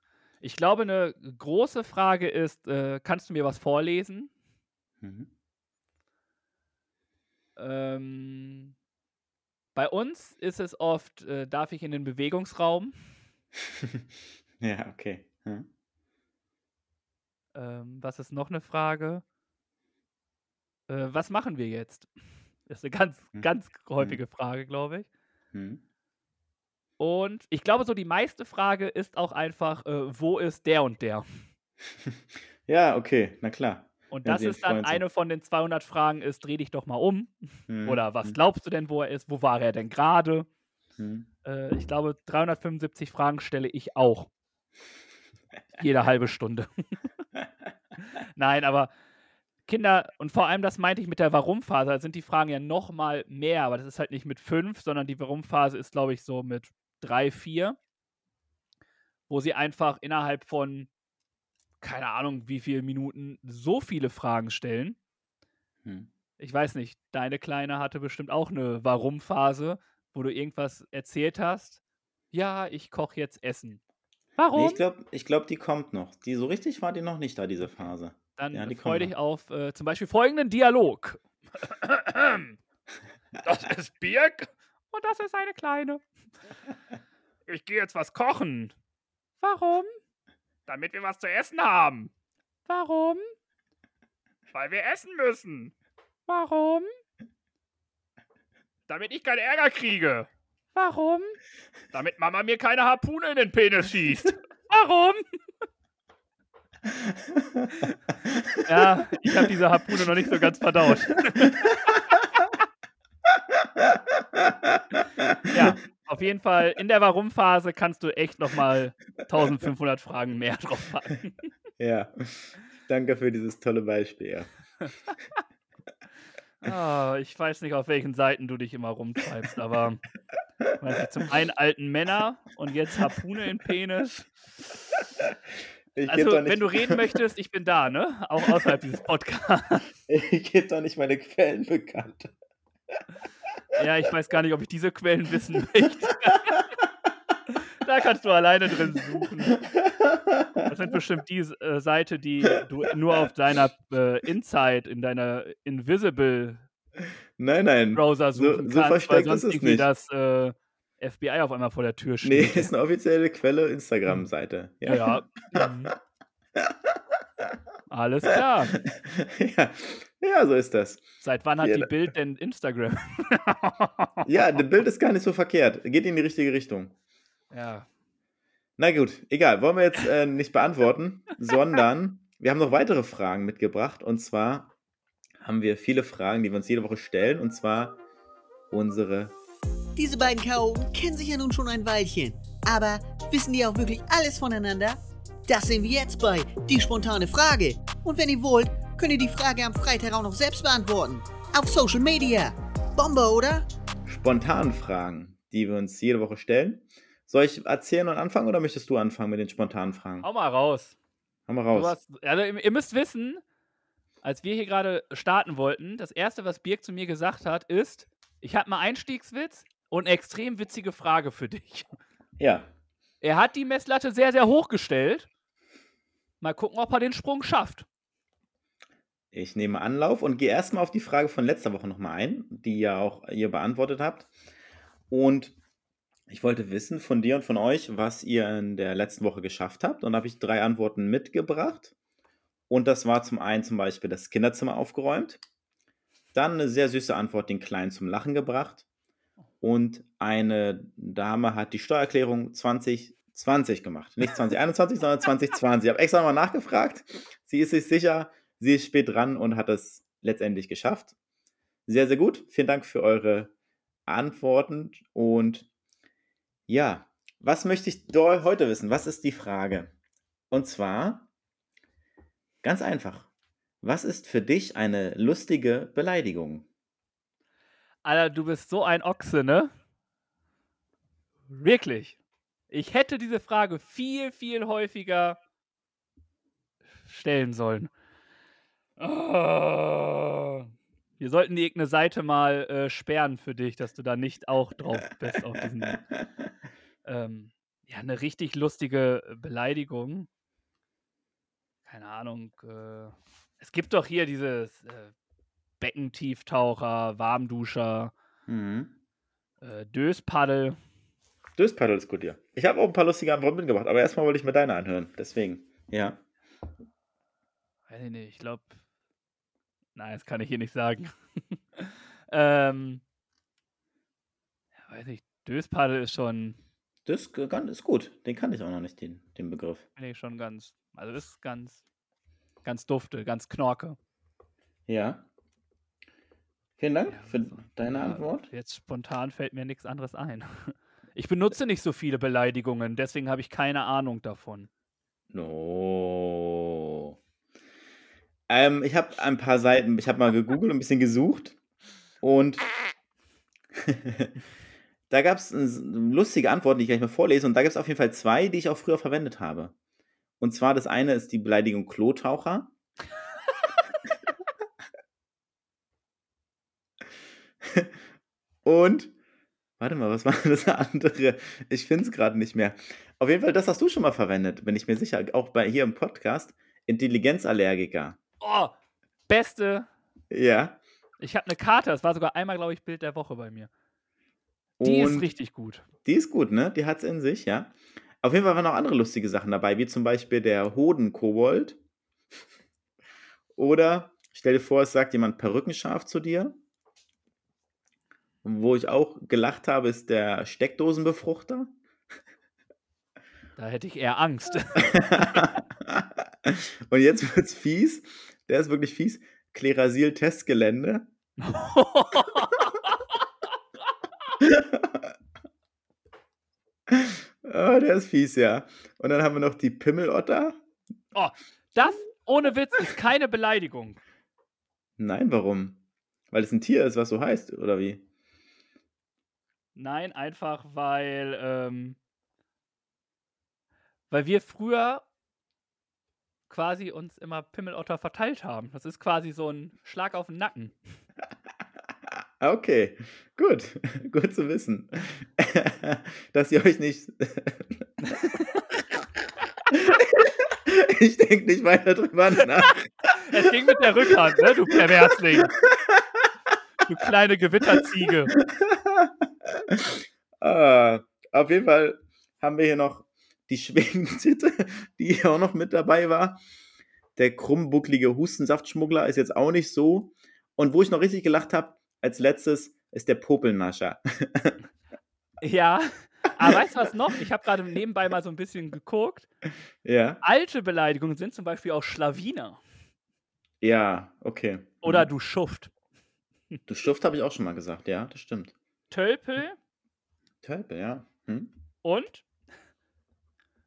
Ich glaube, eine große Frage ist, äh, kannst du mir was vorlesen? Mhm. Ähm, bei uns ist es oft, äh, darf ich in den Bewegungsraum? (laughs) ja, okay. Hm. Ähm, was ist noch eine Frage? Äh, was machen wir jetzt? (laughs) Das ist eine ganz, Hm. ganz häufige Frage, glaube ich. Hm. Und ich glaube, so die meiste Frage ist auch einfach, äh, wo ist der und der? (laughs) Ja, okay, na klar. Und das ist dann eine von den 200 Fragen ist, dreh dich doch mal um. Hm. Oder was hm, glaubst du denn, wo er ist? Wo war er denn gerade? hm. Äh, ich glaube, 375 Fragen stelle ich auch. Jede halbe Stunde. (laughs) (laughs) Nein, aber Kinder, und vor allem das meinte ich mit der Warum-Phase, da sind die Fragen ja noch mal mehr, aber das ist halt nicht mit fünf, sondern die Warum-Phase ist, glaube ich, so mit drei, vier, wo sie einfach innerhalb von, keine Ahnung, wie viele Minuten so viele Fragen stellen. Hm. Ich weiß nicht, deine Kleine hatte bestimmt auch eine Warum-Phase, wo du irgendwas erzählt hast. Ja, ich koche jetzt Essen. Warum? Nee, ich glaube, ich glaub, die kommt noch. Die so richtig war die noch nicht da, diese Phase. Dann Ja, die freu kommen dich auf äh, zum Beispiel folgenden Dialog. (laughs) das ist Birk und das ist eine Kleine. Ich gehe jetzt was kochen. Warum? Damit wir was zu essen haben. Warum? Weil wir essen müssen. Warum? Damit ich keinen Ärger kriege. Warum? Damit Mama mir keine Harpune in den Penis schießt. (laughs) Warum? Ja, ich habe diese Harpune noch nicht so ganz verdaut. (laughs) Ja, auf jeden Fall in der Warum-Phase kannst du echt nochmal 1500 Fragen mehr drauf packen. Ja. Danke für dieses tolle Beispiel. Ja. (laughs) Ah, ich weiß nicht, auf welchen Seiten du dich immer rumtreibst, aber zum einen alten Männer und jetzt Harpune in Penis. Ich Also, gebe wenn du reden (laughs) möchtest, ich bin da, ne? Auch außerhalb dieses Podcasts. ich geb doch nicht meine Quellen bekannt. Ja, ich weiß gar nicht, ob ich diese Quellen wissen möchte. (laughs) da kannst du alleine drin suchen. (laughs) Das sind bestimmt die äh, Seite, die du nur auf deiner äh, Inside, in deiner Invisible Nein, nein. Browser So- suchen so kannst, weil versteckt sonst ist es nicht. das äh, FBI auf einmal vor der Tür Nee, steht. ist eine offizielle Quelle Instagram-Seite. ja. ja. Mhm. Alles klar. (laughs) ja. ja, so ist das. Seit wann hat Ja, die Bild denn Instagram? Ja, das Bild ist gar nicht so verkehrt. Geht in die richtige Richtung. Ja. Na gut, egal. Wollen wir jetzt äh, nicht beantworten, (laughs) sondern wir haben noch weitere Fragen mitgebracht. Und zwar haben wir viele Fragen, die wir uns jede Woche stellen. Und zwar unsere. Diese beiden Chaoten kennen sich ja nun schon ein Weilchen. Aber wissen die auch wirklich alles voneinander? Das sehen wir jetzt bei Die spontane Frage. Und wenn ihr wollt, könnt ihr die Frage am Freitag auch noch selbst beantworten. Auf Social Media. Bombe, oder? Spontan Fragen, die wir uns jede Woche stellen. Soll ich erzählen und anfangen oder möchtest du anfangen mit den spontanen Fragen? Hau mal raus. Hau mal raus. hast, also, ihr ihr müsst wissen, als wir hier gerade starten wollten, das erste, was Birk zu mir gesagt hat, ist: Ich habe mal Einstiegswitz und eine extrem witzige Frage für dich. Ja, Er hat die Messlatte sehr, sehr hoch gestellt. Mal gucken, ob er den Sprung schafft. ich nehme Anlauf und gehe erstmal auf die Frage von letzter Woche nochmal ein, die ja auch ihr beantwortet habt. Und ich wollte wissen von dir und von euch, was ihr in der letzten Woche geschafft habt. Und da habe ich drei Antworten mitgebracht. Und das war zum einen zum Beispiel das Kinderzimmer aufgeräumt. Dann eine sehr süße Antwort, den Kleinen zum Lachen gebracht. Und eine Dame hat die Steuererklärung 2020 gemacht. Nicht (laughs) 2021, sondern 2020. Ich habe extra nochmal nachgefragt. Sie ist sich sicher, sie ist spät dran und hat es letztendlich geschafft. Sehr, sehr gut. Vielen Dank für eure Antworten. Und ja, was möchte ich heute wissen? Was ist die Frage? Und zwar ganz einfach. Was ist für dich eine lustige Beleidigung? Alter, du bist so ein Ochse, ne? Wirklich. Ich hätte diese Frage viel, viel häufiger stellen sollen. Oh. Wir sollten irgendeine Seite mal äh, sperren für dich, dass du da nicht auch drauf bist auf diesen. (laughs) Ähm, ja, eine richtig lustige Beleidigung. Keine Ahnung. Äh, es gibt doch hier dieses äh, Beckentieftaucher, Warmduscher, Mhm. äh, Döspaddel. Döspaddel ist gut, ja. Ich habe auch ein paar lustige Antworten mitgebracht, aber erstmal wollte ich mir deine anhören. Deswegen, ja. Weiß ich nicht, ich glaube. Nein, das kann ich hier nicht sagen. (laughs) ähm. Ja, weiß nicht, Döspaddel ist schon, Das kann- ist gut. Den kannte ich auch noch nicht, den, den Begriff. finde ich schon ganz. Also, das ist ganz. Ganz dufte, ganz knorke. Ja. Vielen Dank Ja, für also, deine ja, Antwort. Jetzt spontan fällt mir nichts anderes ein. (laughs) Ich benutze nicht so viele Beleidigungen, deswegen habe ich keine Ahnung davon. No. Ähm, ich habe ein paar Seiten, ich habe mal gegoogelt und ein bisschen gesucht. Und (laughs) da gab es lustige Antworten, die ich gleich mal vorlese. Und da gibt es auf jeden Fall zwei, die ich auch früher verwendet habe. Und zwar das eine ist die Beleidigung Klotaucher. (laughs) Und, warte mal, was war das andere? Ich finde es gerade nicht mehr. Auf jeden Fall, das hast du schon mal verwendet, bin ich mir sicher. Auch bei hier im Podcast. Intelligenzallergiker. Oh, beste. Ja. Ich habe eine Karte, das war sogar einmal, glaube ich, Bild der Woche bei mir. Die ist Und richtig gut. die ist gut, ne? Die hat es in sich, ja. Auf jeden Fall waren noch andere lustige Sachen dabei, wie zum Beispiel der Hodenkobold. Oder stell dir vor, es sagt jemand Perückenscharf zu dir. Und wo ich auch gelacht habe, ist der Steckdosenbefruchter. Da hätte ich eher Angst. (laughs) Und jetzt wird's fies. Der ist wirklich fies. Klerasil-Testgelände. (laughs) Oh, der ist fies, ja. Und dann haben wir noch die Pimmelotter. oh, das, ohne Witz, ist keine Beleidigung. Nein, warum? Weil es ein Tier ist, was so heißt, oder wie? Nein, einfach weil, ähm, weil wir früher quasi uns immer Pimmelotter verteilt haben. Das ist quasi so ein Schlag auf den Nacken. (laughs) Okay, gut. (laughs) gut zu wissen. (laughs) Dass ihr euch nicht. ich denke nicht weiter drüber nach. Es ging mit der Rückhand, ne, du Perversling. Du kleine Gewitterziege. Ah, auf jeden Fall haben wir hier noch die (laughs) Schwingentitte, die auch noch mit dabei war. Der krummbucklige Hustensaftschmuggler ist jetzt auch nicht so. Und wo ich noch richtig gelacht habe, als letztes ist der Popelnascher. (laughs) Ja, aber weißt du was noch? Ich habe gerade nebenbei mal so ein bisschen geguckt. ja. Alte Beleidigungen sind zum Beispiel auch Schlawiner. Ja, okay. Oder Mhm. du Schuft. Du Stuft habe ich auch schon mal gesagt, ja, das stimmt. Tölpel Tölpel, ja. Hm? und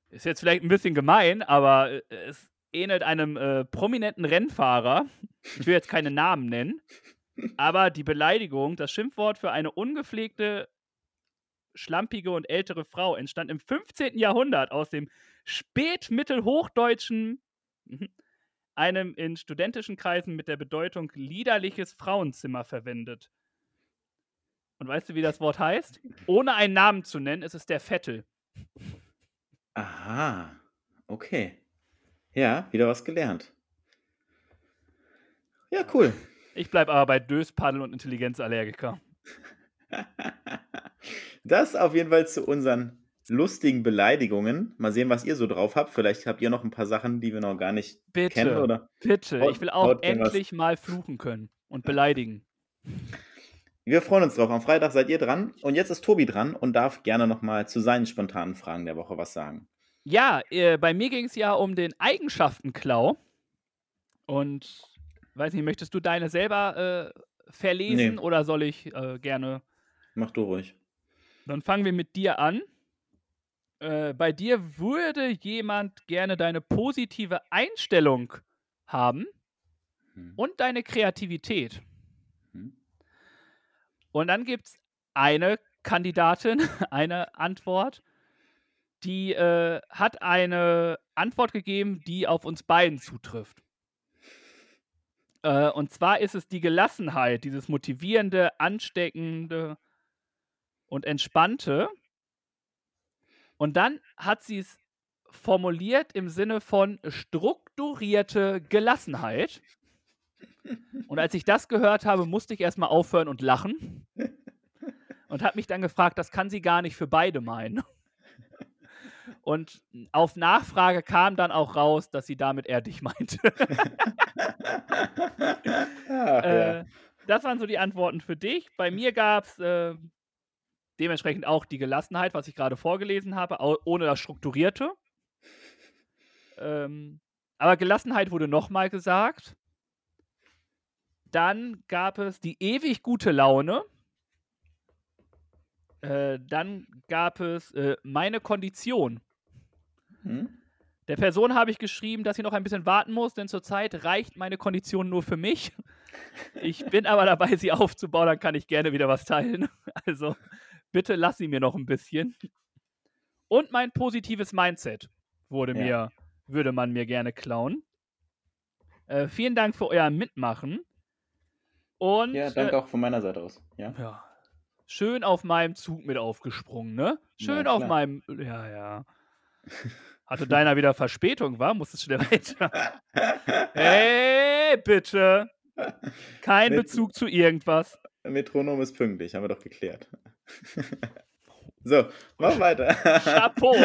ist jetzt vielleicht ein bisschen gemein, aber äh, es ähnelt einem äh, prominenten Rennfahrer. Ich will jetzt keine Namen nennen, aber die Beleidigung, das Schimpfwort für eine ungepflegte, schlampige und ältere Frau entstand im 15. Jahrhundert aus dem spätmittelhochdeutschen, mhm, einem in studentischen Kreisen mit der Bedeutung liederliches Frauenzimmer verwendet. Und weißt du, wie das Wort heißt? Ohne einen Namen zu nennen, ist es der Vettel. Aha, okay. Ja, wieder was gelernt. Ja, cool. Ich bleibe aber bei Döspaddel und Intelligenzallergiker. (laughs) Das auf jeden Fall zu unseren lustigen Beleidigungen. Mal sehen, was ihr so drauf habt. Vielleicht habt ihr noch ein paar Sachen, die wir noch gar nicht Bitte, kennen, oder? bitte. Haut- Ich will auch haut denn was- endlich mal fluchen können und beleidigen. Wir freuen uns drauf. Am Freitag seid ihr dran. Und jetzt ist Tobi dran und darf gerne nochmal zu seinen spontanen Fragen der Woche was sagen. Ja, äh, bei mir ging es ja um den Eigenschaft-Klau. Und weiß nicht, möchtest du deine selber äh, verlesen Nee. oder soll ich äh, gerne? Mach du ruhig. Dann fangen wir mit dir an. Äh, bei dir würde jemand gerne deine positive Einstellung haben Hm. und deine Kreativität. Und dann gibt es eine Kandidatin, (laughs) eine Antwort, die äh, hat eine Antwort gegeben, die auf uns beiden zutrifft. Äh, und zwar ist es die Gelassenheit, dieses motivierende, ansteckende und entspannte. Und dann hat sie es formuliert im Sinne von strukturierte Gelassenheit. Und als ich das gehört habe, musste ich erstmal aufhören und lachen. Und habe mich dann gefragt, das kann sie gar nicht für beide meinen. Und auf Nachfrage kam dann auch raus, dass sie damit eher dich meinte. Ah, äh, das waren so die Antworten für dich. Bei mir gab es äh, dementsprechend auch die Gelassenheit, was ich gerade vorgelesen habe, ohne das Strukturierte. Ähm, aber Gelassenheit wurde nochmal gesagt. Dann gab es die ewig gute Laune. Äh, dann gab es äh, meine Kondition. Hm? Der Person habe ich geschrieben, dass sie noch ein bisschen warten muss, denn zurzeit reicht meine Kondition nur für mich. Ich bin aber dabei, sie aufzubauen, dann kann ich gerne wieder was teilen. (laughs) Also bitte lass sie mir noch ein bisschen. Und mein positives Mindset wurde Ja. mir, würde man mir gerne klauen. Äh, vielen Dank für euer Mitmachen. Und Ja, danke auch von meiner Seite aus. Ja? äh, ja, schön auf meinem Zug mit aufgesprungen, ne? Schön Na auf meinem. Ja, ja. Hatte deiner wieder Verspätung, war? Musstest schnell (laughs) weiter. Hey, bitte. Kein Mit- Bezug zu irgendwas. Metronom ist pünktlich, haben wir doch geklärt. (laughs) so, mach weiter. Chapeau. (laughs)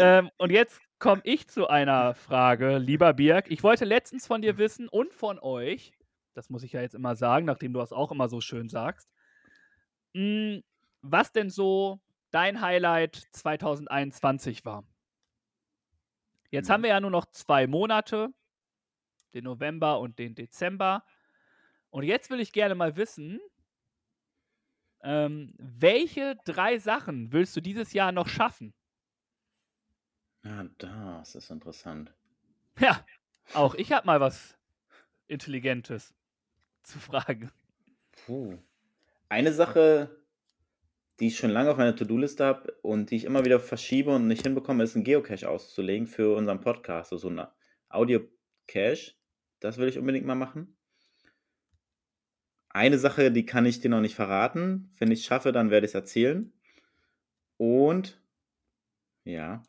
ähm, und jetzt komme ich zu einer Frage, lieber Birg. Ich wollte letztens von dir wissen und von euch, das muss ich ja jetzt immer sagen, nachdem du das auch immer so schön sagst, mh, was denn so dein Highlight 2021 war. Jetzt Mhm. haben wir ja nur noch zwei Monate, den November und den Dezember. Und jetzt will ich gerne mal wissen, ähm, welche drei Sachen willst du dieses Jahr noch schaffen? Ja, das ist interessant. Ja, auch ich habe mal was Intelligentes zu fragen. Puh. Eine Sache, die ich schon lange auf meiner To-Do-Liste habe und die ich immer wieder verschiebe und nicht hinbekomme, ist einen Geocache auszulegen für unseren Podcast, also so ein Audio-Cache. Das will ich unbedingt mal machen. Eine Sache, die kann ich dir noch nicht verraten. Wenn ich es schaffe, dann werde ich es erzählen. Und ja,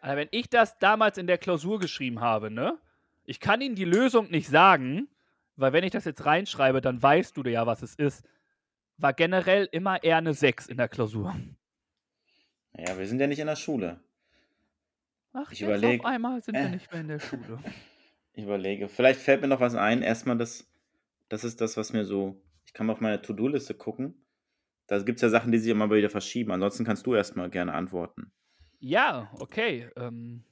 Also wenn ich das damals in der Klausur geschrieben habe, ne? Ich kann Ihnen die Lösung nicht sagen, weil wenn ich das jetzt reinschreibe, dann weißt du ja, was es ist. War generell immer eher eine 6 in der Klausur. ja, wir sind ja nicht in der Schule. Ach, Ich jetzt überleg- auf einmal sind wir äh. nicht mehr in der Schule. (laughs) Ich überlege. Vielleicht fällt mir noch was ein. Erstmal das, das ist das, was mir so. Ich kann mal auf meine To-Do-Liste gucken. Da gibt es ja Sachen, die sich immer wieder verschieben. Ansonsten kannst du erstmal gerne antworten. Ja, okay. Ähm,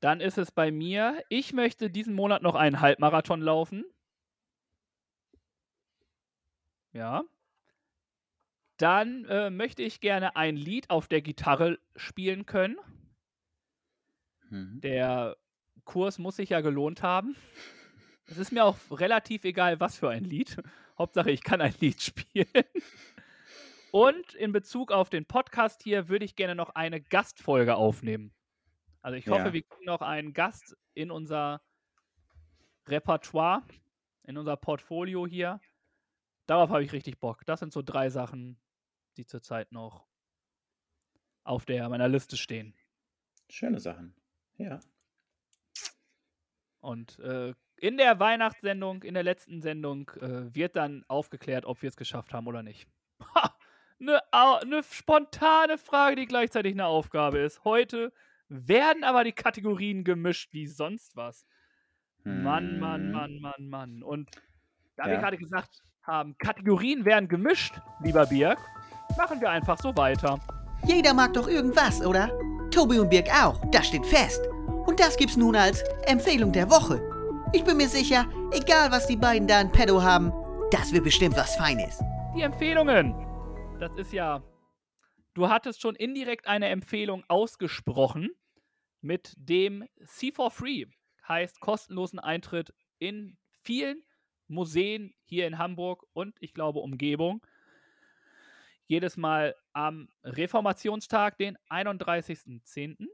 dann ist es bei mir, ich möchte diesen Monat noch einen Halbmarathon laufen. Ja. Dann äh, möchte ich gerne ein Lied auf der Gitarre spielen können. Mhm. Der Kurs muss sich ja gelohnt haben. Es ist mir auch relativ egal, was für ein Lied. (laughs) Hauptsache, ich kann ein Lied spielen. Und in Bezug auf den Podcast hier würde ich gerne noch eine Gastfolge aufnehmen. Also ich hoffe, Ja. wir kriegen noch einen Gast in unser Repertoire, in unser Portfolio hier. Darauf habe ich richtig Bock. Das sind so drei Sachen, die zurzeit noch auf der meiner Liste stehen. Schöne Sachen. Ja. Und äh, in der Weihnachtssendung, in der letzten Sendung, äh, wird dann aufgeklärt, ob wir es geschafft haben oder nicht. Ha! Eine ne spontane Frage, die gleichzeitig eine Aufgabe ist. Heute werden aber die Kategorien gemischt wie sonst was. Mann, Mann, Mhm. Mann, Mann, Mann. Und da Ja. gerade gesagt haben, Kategorien werden gemischt, lieber Birg, machen wir einfach so weiter. Jeder mag doch irgendwas, oder? Tobi und Birg auch, das steht fest. Und das gibt's nun als Empfehlung der Woche. Ich bin mir sicher, egal was die beiden da in Pedo haben, das wird bestimmt was Feines. Die Empfehlungen. Das ist ja. Du hattest schon indirekt eine Empfehlung ausgesprochen mit dem C for Free. Heißt kostenlosen Eintritt in vielen Museen hier in Hamburg und ich glaube Umgebung. Jedes Mal am Reformationstag, den 31.10.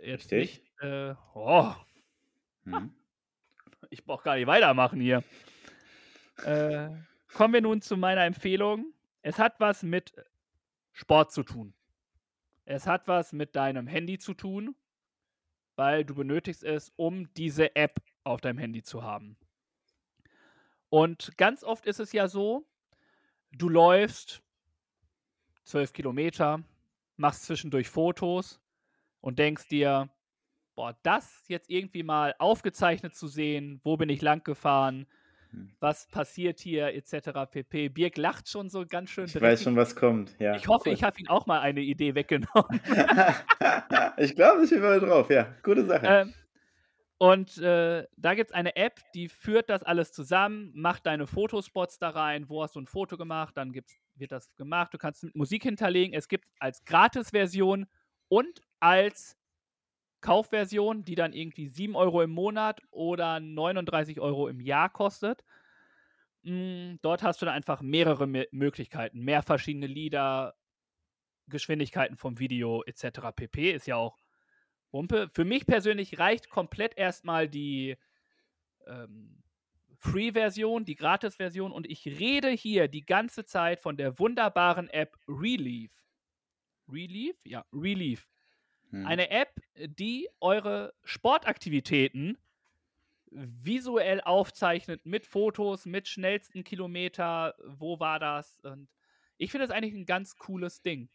Jetzt Richtig. nicht. Äh, oh, Mhm. ich brauche gar nicht weitermachen hier. Äh, kommen wir nun zu meiner Empfehlung. Es hat was mit Sport zu tun. Es hat was mit deinem Handy zu tun, weil du benötigst es, um diese App auf deinem Handy zu haben. Und ganz oft ist es ja so, du läufst zwölf Kilometer, machst zwischendurch Fotos und denkst dir, boah, das jetzt irgendwie mal aufgezeichnet zu sehen, wo bin ich lang gefahren, Hm. was passiert hier, etc. pp. Birg lacht schon so ganz schön Ich dreckig. weiß schon, was kommt. Ja. Ich hoffe, cool. ich habe ihm auch mal eine Idee weggenommen. (laughs) ich glaube, ich bin mal drauf. Ja, gute Sache. ähm, und äh, da gibt es eine App, die führt das alles zusammen, macht deine Fotospots da rein, wo hast du ein Foto gemacht, dann gibt's, wird das gemacht, du kannst mit Musik hinterlegen. Es gibt als Gratis-Version und als Kaufversion, die dann irgendwie 7 Euro im Monat oder 39 Euro im Jahr kostet. Mm, dort hast du dann einfach mehrere Me Möglichkeiten, mehr verschiedene Lieder, Geschwindigkeiten vom Video etc. pp. Ist ja auch Wumpe. Für mich persönlich reicht komplett erstmal die ähm, Free-Version, die Gratis-Version und ich rede hier die ganze Zeit von der wunderbaren App Relief. Relief? Ja, Relief. Hm. Eine App, die eure Sportaktivitäten visuell aufzeichnet mit Fotos, mit schnellsten Kilometer, wo war das? Und ich finde das eigentlich ein ganz cooles Ding.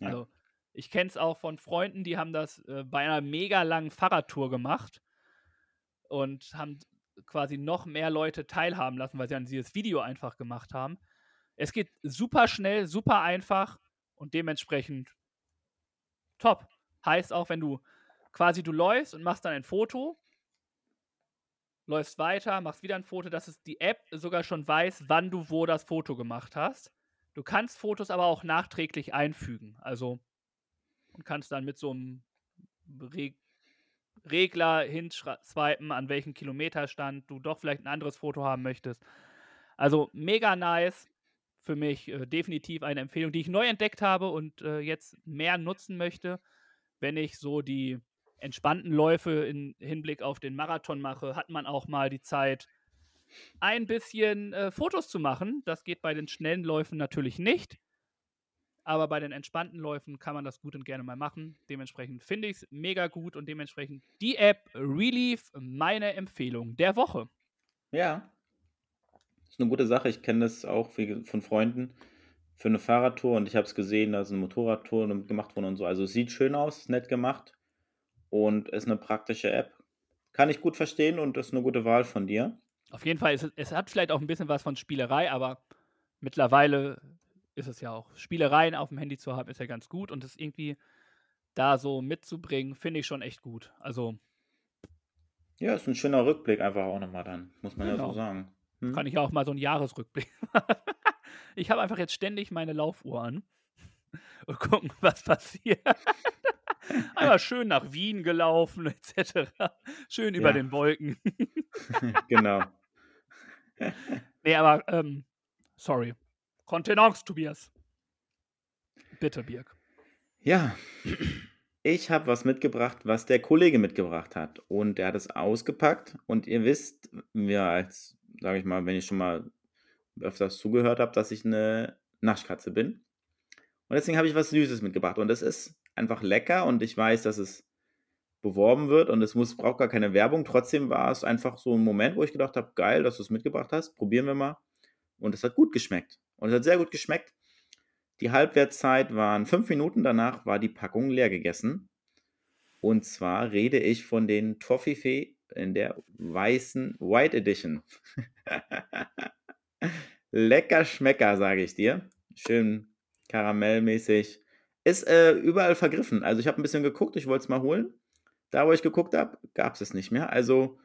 Ja. Also, ich kenne es auch von Freunden, die haben das äh, bei einer mega langen Fahrradtour gemacht und haben quasi noch mehr Leute teilhaben lassen, weil sie dann dieses Video einfach gemacht haben. Es geht super schnell, super einfach und dementsprechend top. Heißt auch, wenn du quasi du läufst und machst dann ein Foto, läufst weiter, machst wieder ein Foto, dass es die App sogar schon weiß, wann du wo das Foto gemacht hast. Du kannst Fotos aber auch nachträglich einfügen. Also und kannst dann mit so einem Reg Regler hinswipen, an welchem Kilometerstand du doch vielleicht ein anderes Foto haben möchtest. Also mega nice. Für mich äh, definitiv eine Empfehlung, die ich neu entdeckt habe und äh, jetzt mehr nutzen möchte, wenn ich so die entspannten Läufe im Hinblick auf den Marathon mache, hat man auch mal die Zeit, ein bisschen äh, Fotos zu machen. Das geht bei den schnellen Läufen natürlich nicht. Aber bei den entspannten Läufen kann man das gut und gerne mal machen. Dementsprechend finde ich es mega gut und dementsprechend die App Relief meine Empfehlung der Woche. Ja. Das ist eine gute Sache. Ich kenne das auch von Freunden für eine Fahrradtour und ich habe es gesehen, da ist eine Motorradtour gemacht worden und so. Also es sieht schön aus, nett gemacht und ist eine praktische App. Kann ich gut verstehen und ist eine gute Wahl von dir. Auf jeden Fall, ist es, es hat vielleicht auch ein bisschen was von Spielerei, aber mittlerweile ist es ja auch. Spielereien auf dem Handy zu haben, ist ja ganz gut und das irgendwie da so mitzubringen, finde ich schon echt gut. Also Ja, ist ein schöner Rückblick einfach auch nochmal dann, muss man ja Genau. so sagen. Hm? kann ich ja auch mal so einen Jahresrückblick. (laughs) Ich habe einfach jetzt ständig meine Laufuhr an (laughs) und gucken, was passiert. (laughs) Einmal schön nach Wien gelaufen, etc. Schön über Ja. den Wolken. genau. Nee, aber, ähm, sorry. Kontenance, Tobias. Bitte, Birg. Ja, ich habe was mitgebracht, was der Kollege mitgebracht hat. Und der hat es ausgepackt. Und ihr wisst, mir als, sage ich mal, wenn ich schon mal öfters zugehört habe, dass ich eine Naschkatze bin. Und deswegen habe ich was Süßes mitgebracht. Und es ist einfach lecker. Und ich weiß, dass es beworben wird und es muss, braucht gar keine Werbung. Trotzdem war es einfach so ein Moment, wo ich gedacht habe, geil, dass du es mitgebracht hast. Probieren wir mal. Und es hat gut geschmeckt. Und es hat sehr gut geschmeckt. Die Halbwertszeit waren fünf Minuten, danach war die Packung leer gegessen. Und zwar rede ich von den Toffifee in der weißen White Edition. (laughs) Lecker Schmecker, sage ich dir. Schön karamellmäßig. Ist äh, überall vergriffen. Also ich habe ein bisschen geguckt, ich wollte es mal holen. Da, wo ich geguckt habe, gab es es nicht mehr. Also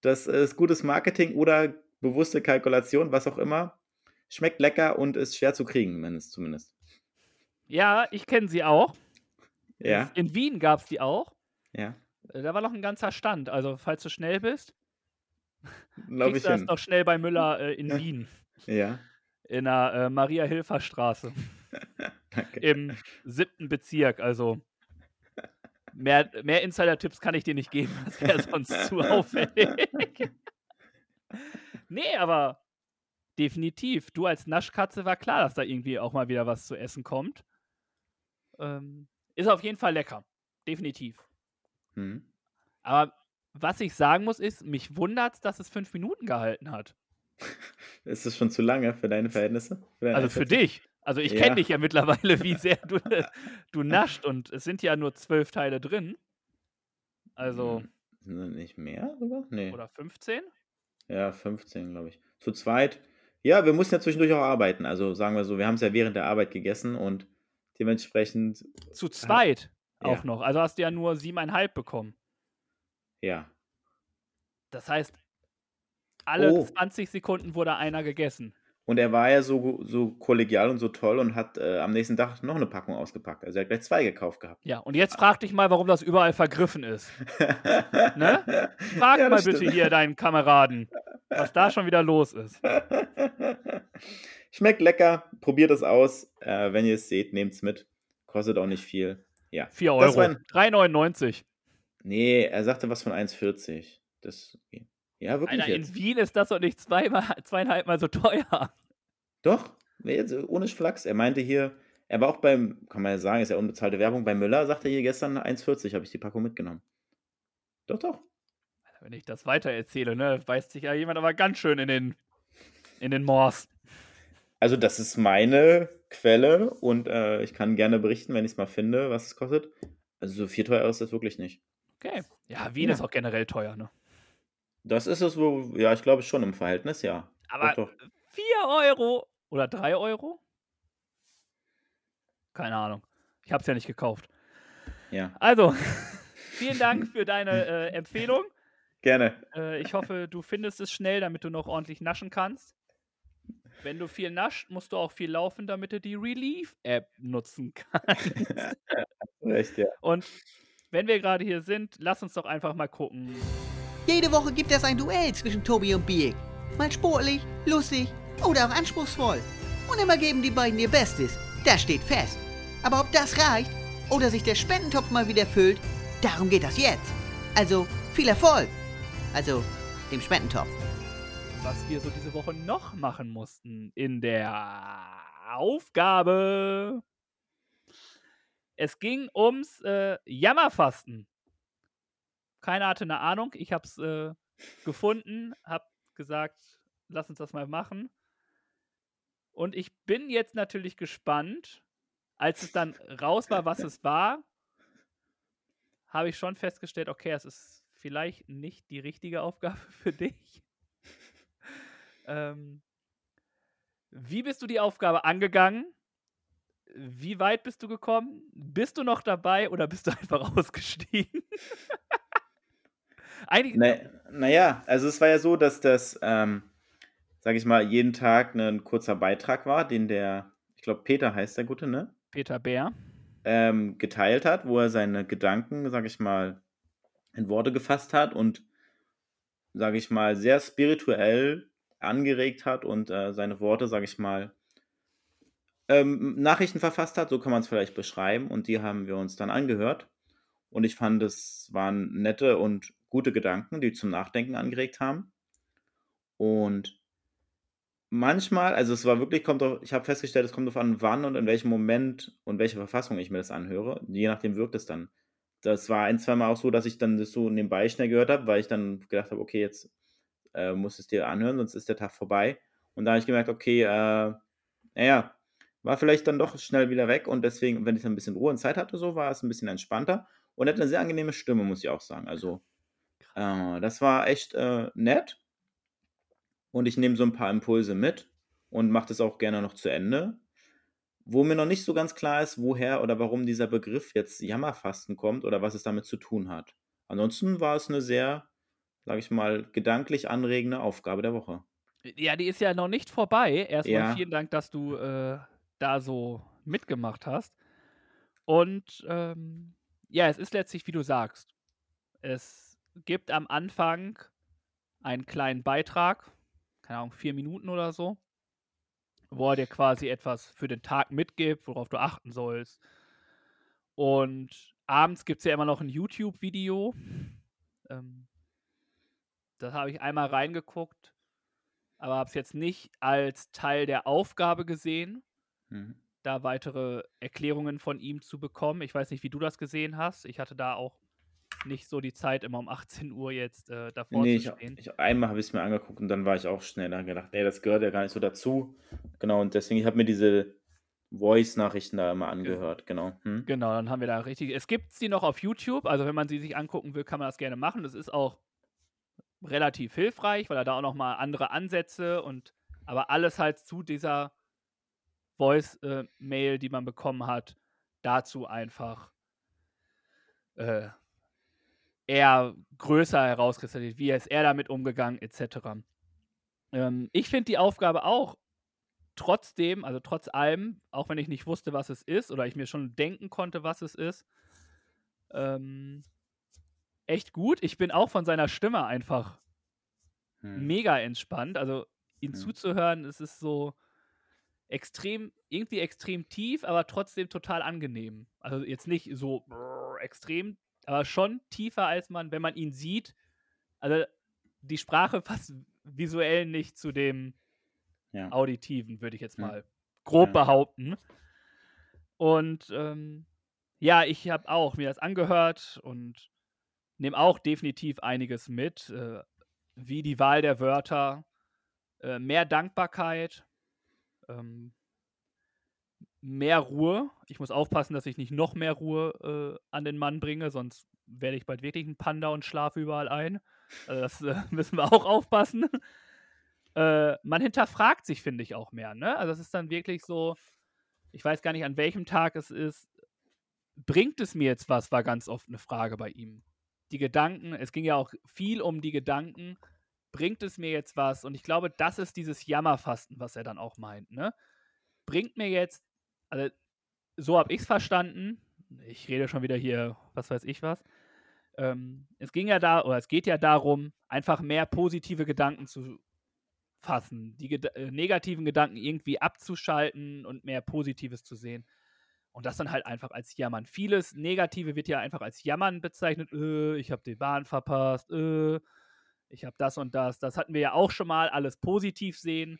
das ist gutes Marketing oder bewusste Kalkulation, was auch immer. Schmeckt lecker und ist schwer zu kriegen, mindestens zumindest. Ja, ich kenne sie auch. Ja, In Wien gab es die auch. ja. Äh, Da war noch ein ganzer Stand. Also, falls du schnell bist, (laughs) Glaube ich du das hin. noch schnell bei Müller (laughs) äh, in Wien. Ja, In der äh, Maria-Hilfer-Straße. (laughs) danke. Im siebten Bezirk. Also, mehr, mehr Insider-Tipps kann ich dir nicht geben. Das wäre sonst zu auffällig. nee, aber definitiv. Du als Naschkatze war klar, dass da irgendwie auch mal wieder was zu essen kommt. Ähm, ist auf jeden Fall lecker. Definitiv. Hm. Aber was ich sagen muss, ist, mich wundert dass es fünf Minuten gehalten hat. (laughs) Ist das schon zu lange für deine Verhältnisse? Für deine Also für dich. Also ich Ja. kenne dich ja mittlerweile, wie sehr du, (laughs) du nascht und es sind ja nur zwölf Teile drin. Also, Hm, nicht mehr sogar? Nee. oder 15? Ja, 15, glaube ich. Zu zweit. Ja, wir mussten ja zwischendurch auch arbeiten. Also sagen wir so, wir haben es ja während der Arbeit gegessen und dementsprechend, Zu zweit Ja. auch noch. Also hast du ja nur siebeneinhalb bekommen. ja. Das heißt, alle Oh. 20 Sekunden wurde einer gegessen. Und er war ja so, so kollegial und so toll und hat äh, am nächsten Tag noch eine Packung ausgepackt. Also er hat gleich zwei gekauft gehabt. Ja, und jetzt frag dich mal, warum das überall vergriffen ist. (laughs) Ne? Frag Ja, mal das bitte stimmt. hier deinen Kameraden, was da schon wieder los ist. (laughs) Schmeckt lecker, probiert es aus. Äh, wenn ihr es seht, nehmt es mit. Kostet auch nicht viel. Ja. 4 Das Euro. war ein- 3,99. Nee, er sagte was von 1,40. Das. Ja, wirklich. Alter, jetzt. in Wien ist das doch nicht zweimal, zweieinhalb Mal so teuer. Doch, nee, ohne Flachs. Er meinte hier, er war auch beim, kann man ja sagen, ist ja unbezahlte Werbung, bei Müller, sagte er hier gestern 1,40 habe ich die Packung mitgenommen. Doch, doch. Wenn ich das weiter erzähle, ne, beißt sich ja jemand aber ganz schön in den, in den Mors. Also, das ist meine Quelle und äh, ich kann gerne berichten, wenn ich es mal finde, was es kostet. Also, so viel teuer ist das wirklich nicht. Okay. Ja, Wien Ja. ist auch generell teuer, ne? Das ist es, wo, ja, ich glaube schon im Verhältnis, ja. Aber doch, doch. 4 Euro oder 3 Euro? Keine Ahnung. Ich hab's ja nicht gekauft. Ja, Also, (laughs) vielen Dank für deine äh, Empfehlung. gerne. Äh, ich hoffe, du findest es schnell, damit du noch ordentlich naschen kannst. Wenn du viel nascht, musst du auch viel laufen, damit du die Relief-App nutzen kannst. (laughs) Recht, ja. Und wenn wir gerade hier sind, lass uns doch einfach mal gucken. Jede Woche gibt es ein Duell zwischen Tobi und Biek. Mal sportlich, lustig oder auch anspruchsvoll. Und immer geben die beiden ihr Bestes. Das steht fest. Aber ob das reicht oder sich der Spendentopf mal wieder füllt, darum geht das jetzt. Also viel Erfolg. Also dem Spendentopf. was wir so diese Woche noch machen mussten in der Aufgabe. Es ging ums äh, Jammerfasten. Keiner hatte eine Ahnung. Ich habe es äh, gefunden, habe gesagt, lass uns das mal machen. Und ich bin jetzt natürlich gespannt, als es dann raus war, was es war, habe ich schon festgestellt, okay, es ist vielleicht nicht die richtige Aufgabe (laughs) für dich. Ähm, wie bist du die Aufgabe angegangen? Wie weit bist du gekommen? Bist du noch dabei oder bist du (laughs) einfach ausgestiegen? Eigentlich, Na, naja, also es war ja so, dass das, ähm, sage ich mal, jeden Tag ein kurzer Beitrag war, den der, ich glaube, Peter heißt der Gute, ne? Peter Bär. Ähm, geteilt hat, wo er seine Gedanken, sage ich mal, in Worte gefasst hat und, sage ich mal, sehr spirituell angeregt hat und äh, seine Worte, sage ich mal, ähm, Nachrichten verfasst hat, so kann man es vielleicht beschreiben. Und die haben wir uns dann angehört. Und ich fand, es waren nette und gute Gedanken, die zum Nachdenken angeregt haben. Und manchmal, also es war wirklich, kommt auf, ich habe festgestellt, es kommt darauf an, wann und in welchem Moment und welche Verfassung ich mir das anhöre. Je nachdem wirkt es dann. Das war ein, zwei Mal auch so, dass ich dann das so nebenbei schnell gehört habe, weil ich dann gedacht habe, okay, jetzt äh, musst es dir anhören, sonst ist der Tag vorbei. Und da habe ich gemerkt, okay, äh, naja, war vielleicht dann doch schnell wieder weg und deswegen, wenn ich dann ein bisschen Ruhe und Zeit hatte, so war es ein bisschen entspannter und er hat eine sehr angenehme Stimme, muss ich auch sagen. Also, äh, das war echt äh, nett und ich nehme so ein paar Impulse mit und mache das auch gerne noch zu Ende. Wo mir noch nicht so ganz klar ist, woher oder warum dieser Begriff jetzt Jammerfasten kommt oder was es damit zu tun hat. Ansonsten war es eine sehr, sage ich mal, gedanklich anregende Aufgabe der Woche. Ja, die ist ja noch nicht vorbei. Erstmal Ja. vielen Dank, dass du äh, da so mitgemacht hast. Und ähm, ja, es ist letztlich, wie du sagst. Es gibt am Anfang einen kleinen Beitrag, keine Ahnung, vier Minuten oder so, wo er dir quasi etwas für den Tag mitgibt, worauf du achten sollst. Und abends gibt es ja immer noch ein YouTube-Video. Ähm, das habe ich einmal reingeguckt, aber habe es jetzt nicht als Teil der Aufgabe gesehen, Mhm. da weitere Erklärungen von ihm zu bekommen. Ich weiß nicht, wie du das gesehen hast. Ich hatte da auch nicht so die Zeit, immer um 18 Uhr jetzt äh, davor Nee, zu stehen. ich, einmal habe ich es mir angeguckt und dann war ich auch schnell da gedacht, ey, das gehört ja gar nicht so dazu. Genau, und deswegen, ich habe mir diese Voice-Nachrichten da immer angehört, genau. Hm? Genau, dann haben wir da richtig. Es gibt sie noch auf YouTube, also wenn man sie sich angucken will, kann man das gerne machen. Das ist auch relativ hilfreich, weil er da auch noch mal andere Ansätze und aber alles halt zu dieser Voice-Mail, die man bekommen hat, dazu einfach äh, eher größer herauskristallisiert. Wie ist er damit umgegangen, etc. Ähm, ich finde die Aufgabe auch trotzdem, also trotz allem, auch wenn ich nicht wusste, was es ist, oder ich mir schon denken konnte, was es ist, ähm, echt gut. Ich bin auch von seiner Stimme einfach Hm. mega entspannt. Also ihn Hm. zuzuhören, es ist so extrem, irgendwie extrem tief, aber trotzdem total angenehm. Also jetzt nicht so brrr, extrem, aber schon tiefer, als man, wenn man ihn sieht. Also die Sprache (laughs) passt visuell nicht zu dem Ja. Auditiven, würde ich jetzt Ja. mal grob Ja. behaupten. Und ähm, ja, ich habe auch mir das angehört und nehme auch definitiv einiges mit, äh, wie die Wahl der Wörter, äh, mehr Dankbarkeit, ähm, mehr Ruhe. Ich muss aufpassen, dass ich nicht noch mehr Ruhe äh, an den Mann bringe, sonst werde ich bald wirklich ein Panda und schlafe überall ein. Also das äh, (laughs) müssen wir auch aufpassen. Äh, man hinterfragt sich, finde ich, auch mehr. Ne? Also es ist dann wirklich so, ich weiß gar nicht, an welchem Tag es ist. Bringt es mir jetzt was, war ganz oft eine Frage bei ihm. Die Gedanken, es ging ja auch viel um die Gedanken, bringt es mir jetzt was? Und ich glaube, das ist dieses Jammerfasten, was er dann auch meint. Ne? Bringt mir jetzt, also so habe ich es verstanden. Ich rede schon wieder hier, was weiß ich was. Ähm, es ging ja da, oder es geht ja darum, einfach mehr positive Gedanken zu fassen, die Geda äh, negativen Gedanken irgendwie abzuschalten und mehr Positives zu sehen. Und das dann halt einfach als Jammern. Vieles Negative wird ja einfach als Jammern bezeichnet. Äh, ich habe die Bahn verpasst. Äh, ich habe das und das. Das hatten wir ja auch schon mal. Alles positiv sehen.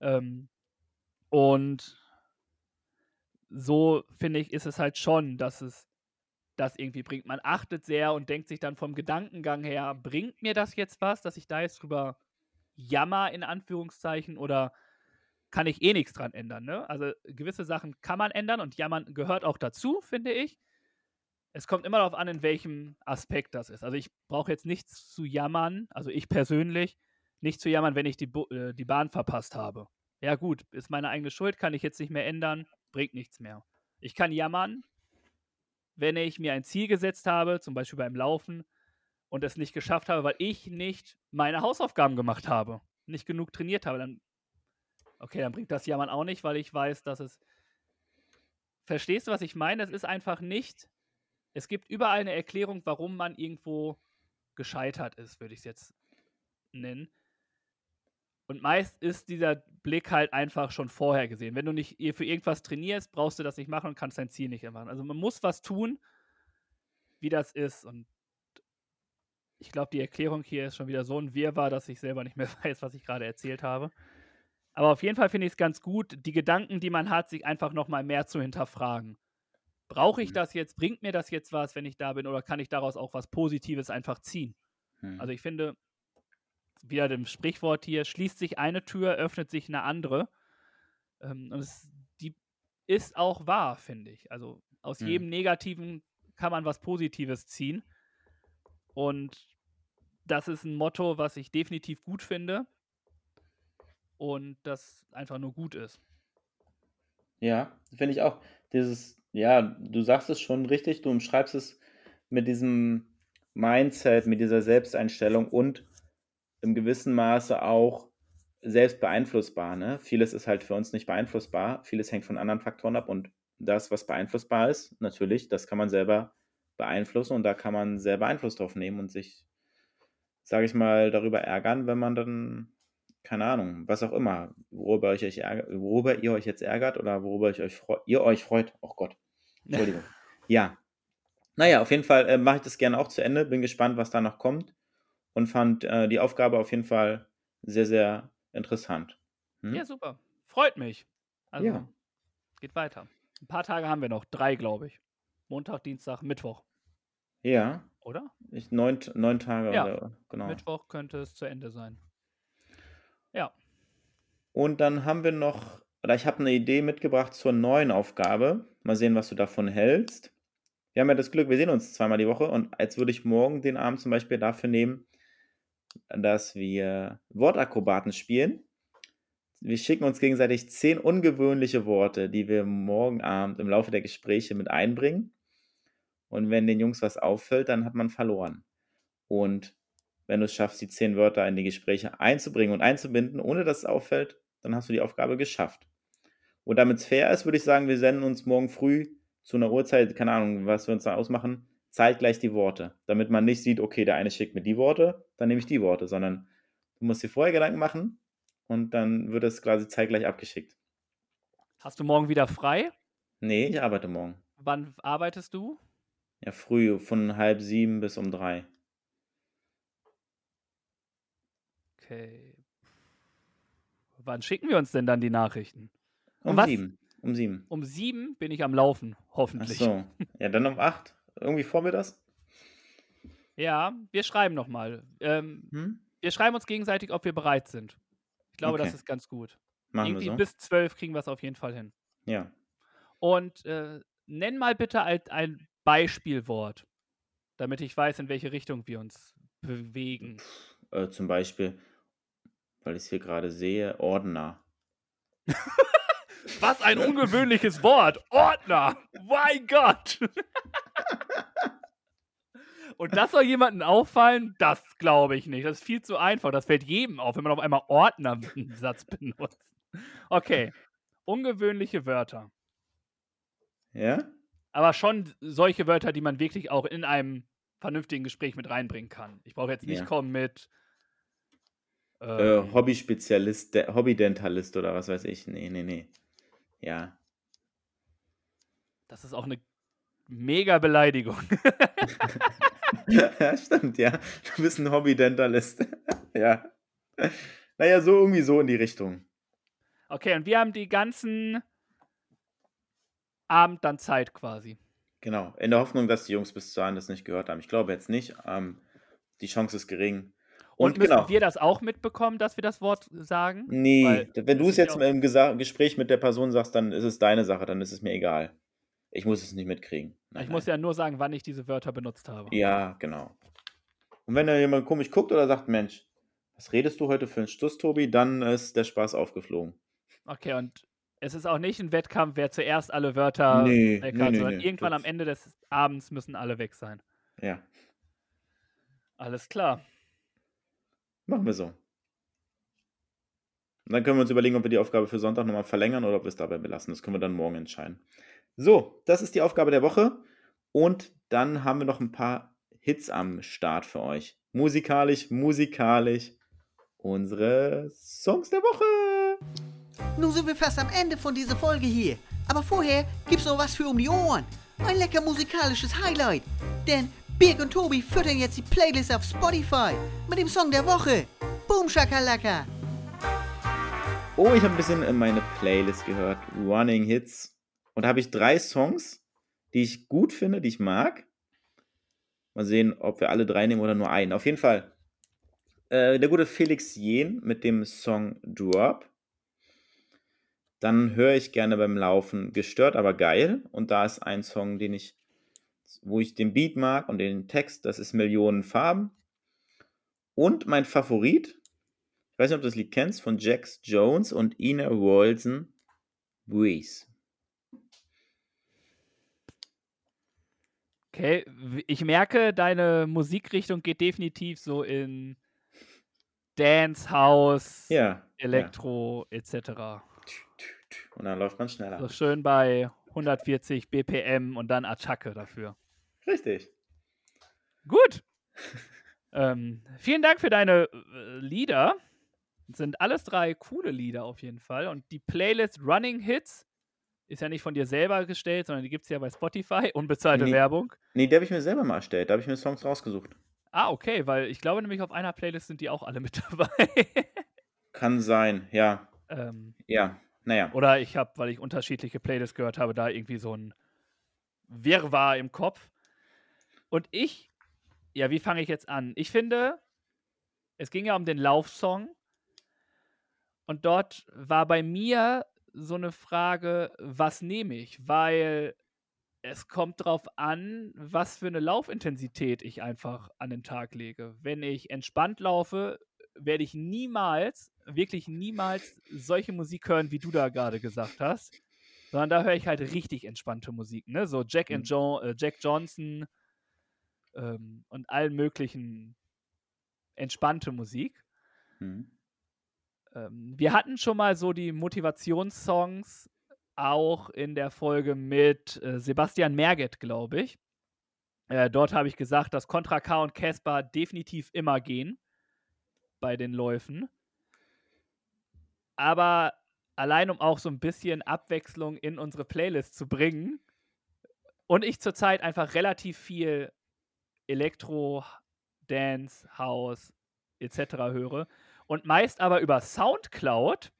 Ähm, und so finde ich, ist es halt schon, dass es das irgendwie bringt. Man achtet sehr und denkt sich dann vom Gedankengang her, bringt mir das jetzt was, dass ich da jetzt drüber jammer, in Anführungszeichen, oder kann ich eh nichts dran ändern. Ne? Also gewisse Sachen kann man ändern und jammern gehört auch dazu, finde ich. Es kommt immer darauf an, in welchem Aspekt das ist. Also ich brauche jetzt nichts zu jammern, also ich persönlich, nicht zu jammern, wenn ich die, Bu äh, die Bahn verpasst habe. Ja gut, ist meine eigene Schuld, kann ich jetzt nicht mehr ändern, bringt nichts mehr. Ich kann jammern, wenn ich mir ein Ziel gesetzt habe, zum Beispiel beim Laufen, und es nicht geschafft habe, weil ich nicht meine Hausaufgaben gemacht habe. nicht genug trainiert habe, dann okay, dann bringt das Jammern auch nicht, weil ich weiß, dass es Verstehst du, was ich meine? Es ist einfach nicht es gibt überall eine Erklärung, warum man irgendwo gescheitert ist, würde ich es jetzt nennen. Und meist ist dieser Blick halt einfach schon vorher gesehen. Wenn du nicht für irgendwas trainierst, brauchst du das nicht machen und kannst dein Ziel nicht machen. Also man muss was tun, wie das ist. Und ich glaube, die Erklärung hier ist schon wieder so ein Wirrwarr, dass ich selber nicht mehr (laughs) weiß, was ich gerade erzählt habe. Aber auf jeden Fall finde ich es ganz gut, die Gedanken, die man hat, sich einfach nochmal mehr zu hinterfragen. Brauche ich mhm. das jetzt? Bringt mir das jetzt was, wenn ich da bin? Oder kann ich daraus auch was Positives einfach ziehen? Mhm. Also ich finde, wieder dem Sprichwort hier, schließt sich eine Tür, öffnet sich eine andere. Ähm, und es, die ist auch wahr, finde ich. Also aus mhm. jedem Negativen kann man was Positives ziehen. Und das ist ein Motto, was ich definitiv gut finde. Und das einfach nur gut ist. Ja, finde ich auch. Dieses, ja, du sagst es schon richtig, du umschreibst es mit diesem Mindset, mit dieser Selbsteinstellung und im gewissen Maße auch selbst beeinflussbar. Ne? Vieles ist halt für uns nicht beeinflussbar, vieles hängt von anderen Faktoren ab und das, was beeinflussbar ist, natürlich, das kann man selber beeinflussen und da kann man selber Einfluss drauf nehmen und sich, sage ich mal, darüber ärgern, wenn man dann, keine Ahnung, was auch immer, worüber, euch ärgert, worüber ihr euch jetzt ärgert oder worüber ich euch freu ihr euch freut. Oh Gott, Entschuldigung. (laughs) ja. Naja, auf jeden Fall äh, mache ich das gerne auch zu Ende. Bin gespannt, was da noch kommt und fand äh, die Aufgabe auf jeden Fall sehr, sehr interessant. Hm? Ja, super. Freut mich. Also, ja. geht weiter. Ein paar Tage haben wir noch. Drei, glaube ich. Montag, Dienstag, Mittwoch. Ja. Oder? Ich, neun, neun Tage. Ja. Oder, genau. Mittwoch könnte es zu Ende sein. Ja. Und dann haben wir noch, oder ich habe eine Idee mitgebracht zur neuen Aufgabe. Mal sehen, was du davon hältst. Wir haben ja das Glück, wir sehen uns zweimal die Woche und jetzt würde ich morgen den Abend zum Beispiel dafür nehmen, dass wir Wortakrobaten spielen. Wir schicken uns gegenseitig zehn ungewöhnliche Worte, die wir morgen Abend im Laufe der Gespräche mit einbringen. Und wenn den Jungs was auffällt, dann hat man verloren. Und wenn du es schaffst, die zehn Wörter in die Gespräche einzubringen und einzubinden, ohne dass es auffällt, dann hast du die Aufgabe geschafft. Und damit es fair ist, würde ich sagen, wir senden uns morgen früh zu einer Uhrzeit, keine Ahnung, was wir uns da ausmachen, zeitgleich die Worte. Damit man nicht sieht, okay, der eine schickt mir die Worte, dann nehme ich die Worte, sondern du musst dir vorher Gedanken machen und dann wird es quasi zeitgleich abgeschickt. Hast du morgen wieder frei? Nee, ich arbeite morgen. Wann arbeitest du? Ja, früh, von halb sieben bis um drei. Okay. Wann schicken wir uns denn dann die Nachrichten? Um, um sieben. Um sieben. Um sieben bin ich am Laufen, hoffentlich. Ach so. Ja, dann um acht. Irgendwie vor mir das? Ja, wir schreiben nochmal. Ähm, hm? Wir schreiben uns gegenseitig, ob wir bereit sind. Ich glaube, okay. das ist ganz gut. Machen Irgendwie wir so. bis zwölf kriegen wir es auf jeden Fall hin. Ja. Und äh, nenn mal bitte ein, ein Beispielwort, damit ich weiß, in welche Richtung wir uns bewegen. Äh, zum Beispiel, weil ich es hier gerade sehe, Ordner. (laughs) Was ein ungewöhnliches Wort. Ordner. (laughs) Mein Gott. Das soll jemandem auffallen? Das glaube ich nicht. Das ist viel zu einfach. Das fällt jedem auf, wenn man auf einmal Ordner (laughs) im Satz benutzt. Okay. Ungewöhnliche Wörter. Ja? Aber schon solche Wörter, die man wirklich auch in einem vernünftigen Gespräch mit reinbringen kann. Ich brauche jetzt nicht ja. kommen mit äh, ähm, Hobby-Spezialist, Hobby-Dentalist oder was weiß ich. Nee, nee, nee. Ja. Das ist auch eine mega Beleidigung. (laughs) (laughs) (laughs) ja, stimmt, ja. Du bist ein Hobby-Dentalist. (laughs) ja. Naja, so irgendwie so in die Richtung. Okay, und wir haben die ganzen Abend dann Zeit quasi. Genau, in der Hoffnung, dass die Jungs bis zu das nicht gehört haben. Ich glaube jetzt nicht. Ähm, die Chance ist gering. Und, und müssen genau. wir das auch mitbekommen, dass wir das Wort sagen? Nee, Weil wenn du es jetzt im Gespräch mit der Person sagst, dann ist es deine Sache, dann ist es mir egal. Ich muss es nicht mitkriegen. Nein, ich nein. muss ja nur sagen, wann ich diese Wörter benutzt habe. Ja, genau. Und wenn da jemand komisch guckt oder sagt, Mensch, was redest du heute für einen Stuss, Tobi, dann ist der Spaß aufgeflogen. Okay, und es ist auch nicht ein Wettkampf, wer zuerst alle Wörter nee, weg hat, nee, sondern nee, irgendwann am Ende des Abends müssen alle weg sein. Ja. Alles klar. Machen wir so. Und dann können wir uns überlegen, ob wir die Aufgabe für Sonntag nochmal verlängern oder ob wir es dabei belassen. Das können wir dann morgen entscheiden. So, das ist die Aufgabe der Woche. Und dann haben wir noch ein paar Hits am Start für euch. Musikalisch, musikalisch. Unsere Songs der Woche. Nun sind wir fast am Ende von dieser Folge hier. Aber vorher gibt's noch was für um die Ohren. Ein lecker musikalisches Highlight. Denn Birg und Tobi füttern jetzt die Playlist auf Spotify mit dem Song der Woche. Boom Shakalaka. Oh, ich habe ein bisschen in meine Playlist gehört. Running Hits. Und da habe ich drei Songs, die ich gut finde, die ich mag. Mal sehen, ob wir alle drei nehmen oder nur einen. Auf jeden Fall. Äh, der gute Felix Jen mit dem Song Drop. Dann höre ich gerne beim Laufen gestört, aber geil. Und da ist ein Song, den ich, wo ich den Beat mag und den Text, das ist Millionen Farben. Und mein Favorit, ich weiß nicht, ob du das Lied kennst, von Jax Jones und Ina Rolson, Breeze. Okay, ich merke, deine Musikrichtung geht definitiv so in Dance, House, Ja. Elektro etc. ja. Und dann läuft man schneller. So schön bei 140 BPM und dann Attacke dafür. Richtig. Gut. (laughs) ähm, vielen Dank für deine äh, Lieder. Sind alles drei coole Lieder auf jeden Fall. Und die Playlist Running Hits ist ja nicht von dir selber gestellt, sondern die gibt es ja bei Spotify. (laughs) Unbezahlte Nee. Werbung. Nee, die habe ich mir selber mal erstellt. Da habe ich mir Songs rausgesucht. Ah, okay, weil ich glaube nämlich auf einer Playlist sind die auch alle mit (laughs) dabei. Kann sein, ja. ähm, Ja. Naja. oder ich habe, weil ich unterschiedliche Playlists gehört habe, da irgendwie so ein Wirrwarr im Kopf. Und ich, ja, wie fange ich jetzt an? Ich finde, es ging ja um den Laufsong. Und dort war bei mir so eine Frage, was nehme ich? Weil es kommt drauf an, was für eine Laufintensität ich einfach an den Tag lege. Wenn ich entspannt laufe, werde ich niemals, wirklich niemals solche Musik hören, wie du da gerade gesagt hast. Sondern da höre ich halt richtig entspannte Musik, ne? So Jack, and Mhm. jo äh, Jack Johnson ähm, und allen möglichen entspannte Musik. Hm. Ähm, wir hatten schon mal so die Motivationssongs auch in der Folge mit äh, Sebastian Merget, glaube ich. Äh, dort habe ich gesagt, dass Contra K und Casper definitiv immer gehen bei den Läufen. Aber allein um auch so ein bisschen Abwechslung in unsere Playlist zu bringen und ich zurzeit einfach relativ viel Elektro, Dance, House etc. höre und meist aber über Soundcloud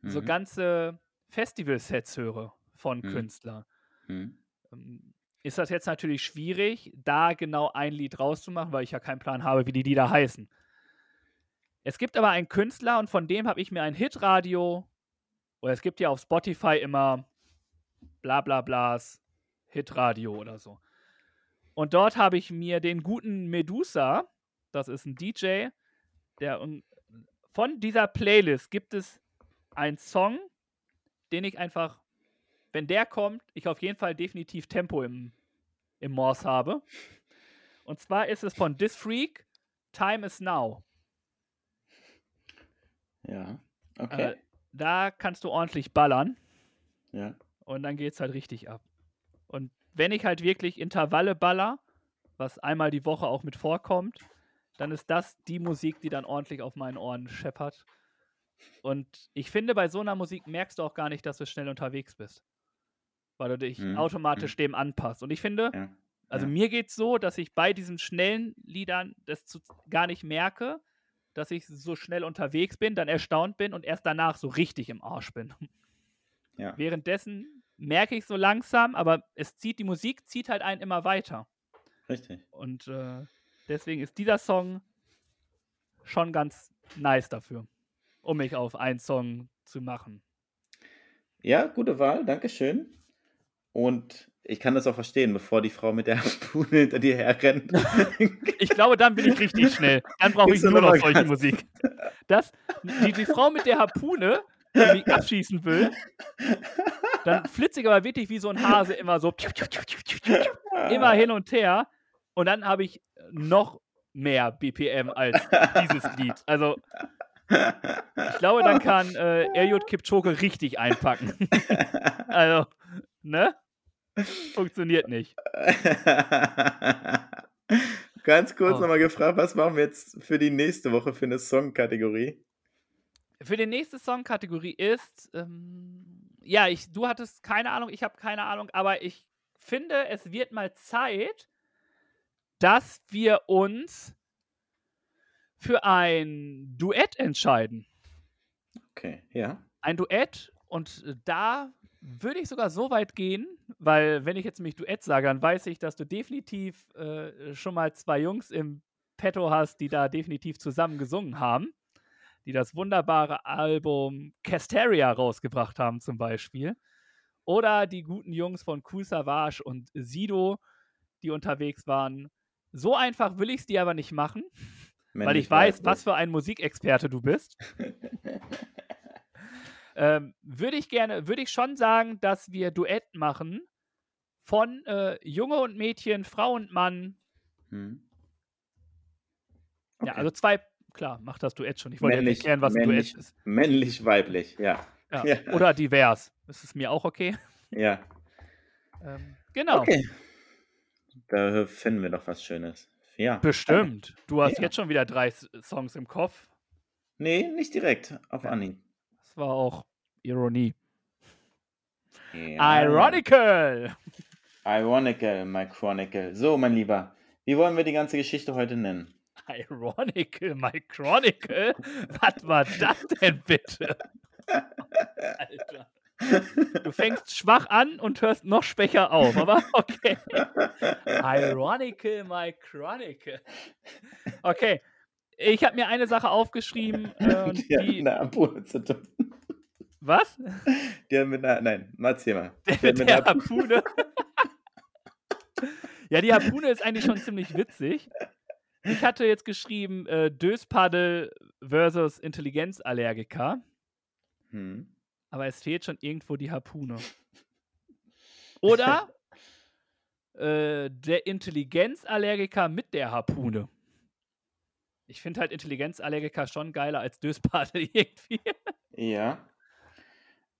so Mhm. ganze Festival-Sets höre von Mhm. Künstlern. Hm. Ähm, Ist das jetzt natürlich schwierig, da genau ein Lied rauszumachen, weil ich ja keinen Plan habe, wie die Lieder heißen. Es gibt aber einen Künstler und von dem habe ich mir ein Hitradio, oder es gibt ja auf Spotify immer bla bla blas Hitradio oder so. Und dort habe ich mir den guten Medusa, das ist ein DJ, der von dieser Playlist gibt es einen Song, den ich einfach, wenn der kommt, ich auf jeden Fall definitiv Tempo im, im Morse habe. Und zwar ist es von This Freak, Time is Now. Ja. Okay. Äh, da kannst du ordentlich ballern ja. und dann geht's halt richtig ab. Und wenn ich halt wirklich Intervalle baller, was einmal die Woche auch mit vorkommt, dann ist das die Musik, die dann ordentlich auf meinen Ohren scheppert. Und ich finde, bei so einer Musik merkst du auch gar nicht, dass du schnell unterwegs bist. Weil du dich Mhm, automatisch dem anpasst. Und ich finde, Ja. also ja. mir geht's so, dass ich bei diesen schnellen Liedern das zu, gar nicht merke, dass ich so schnell unterwegs bin, dann erstaunt bin und erst danach so richtig im Arsch bin. Ja. Währenddessen merke ich so langsam, aber es zieht, die Musik zieht halt einen immer weiter. Richtig. Und äh, deswegen ist dieser Song schon ganz nice dafür, um mich auf einen Song zu machen. Ja, gute Wahl, Dankeschön. Und ich kann das auch verstehen, bevor die Frau mit der (laughs) Harpune hinter dir herrennt. (laughs) Ich glaube, dann bin ich richtig schnell. Dann brauche ich nur noch solche ganz- Musik. Das, die, die Frau mit der Harpune, die mich abschießen will, dann flitze ich aber wirklich wie so ein Hase immer so (laughs) immer hin und her. Und dann habe ich noch mehr BPM als dieses Lied. Also Ich glaube, dann kann äh, Eliud Kipchoge richtig einpacken. (laughs) also, ne? Funktioniert nicht. (laughs) Ganz kurz Oh. nochmal gefragt, was machen wir jetzt für die nächste Woche für eine Song-Kategorie? Für die nächste Songkategorie ist, ähm, ja, ich, du hattest keine Ahnung, ich habe keine Ahnung, aber ich finde, es wird mal Zeit, dass wir uns für ein Duett entscheiden. Okay, ja. Ein Duett und äh, da würde ich sogar so weit gehen, weil wenn ich jetzt nämlich Duett sage, dann weiß ich, dass du definitiv äh, schon mal zwei Jungs im Petto hast, die da definitiv zusammen gesungen haben, die das wunderbare Album Casteria rausgebracht haben zum Beispiel. Oder die guten Jungs von Cool Savage und Sido, die unterwegs waren. So einfach will ich es dir aber nicht machen, weil Männlich, ich weiß, was für ein Musikexperte du bist. (laughs) ähm, würde ich gerne, würde ich schon sagen, dass wir Duett machen von äh, Junge und Mädchen, Frau und Mann. Hm. Ja, Okay. also zwei, klar, macht das Duett schon. Ich wollte Männlich, erklären, was ein männlich, Duett ist. männlich, weiblich, ja. Ja. (laughs) Ja. Oder divers. Das ist mir auch okay. Ja. Ähm, genau. Okay. Da finden wir doch was Schönes. Ja. Bestimmt. Du hast Ja. jetzt schon wieder drei Songs im Kopf. Nee, nicht direkt. Auf. Anhieb. Das war auch Ironie. Ja. Ironical! Ironical, my chronicle. So, mein Lieber, wie wollen wir die ganze Geschichte heute nennen? Ironical, my Chronicle? Was war das denn bitte? (laughs) Alter. Du fängst schwach an und hörst noch schwächer auf, aber (laughs) okay. Ironical, my Chronicle. Okay. Ich habe mir eine Sache aufgeschrieben. (laughs) Äh, und die hat die, mit einer Harpune zu tun. was? Die hat mit einer, nein, erzähl mal. Der Die mit der Harpune. (laughs) ja, die Harpune ist eigentlich schon ziemlich witzig. Ich hatte jetzt geschrieben, äh, Döspaddel versus Intelligenzallergiker, Hm. Aber es fehlt schon irgendwo die Harpune. (laughs) Oder äh, der Intelligenzallergiker mit der Harpune. Ich finde halt Intelligenzallergiker schon geiler als Döspaddel (laughs) irgendwie. Ja.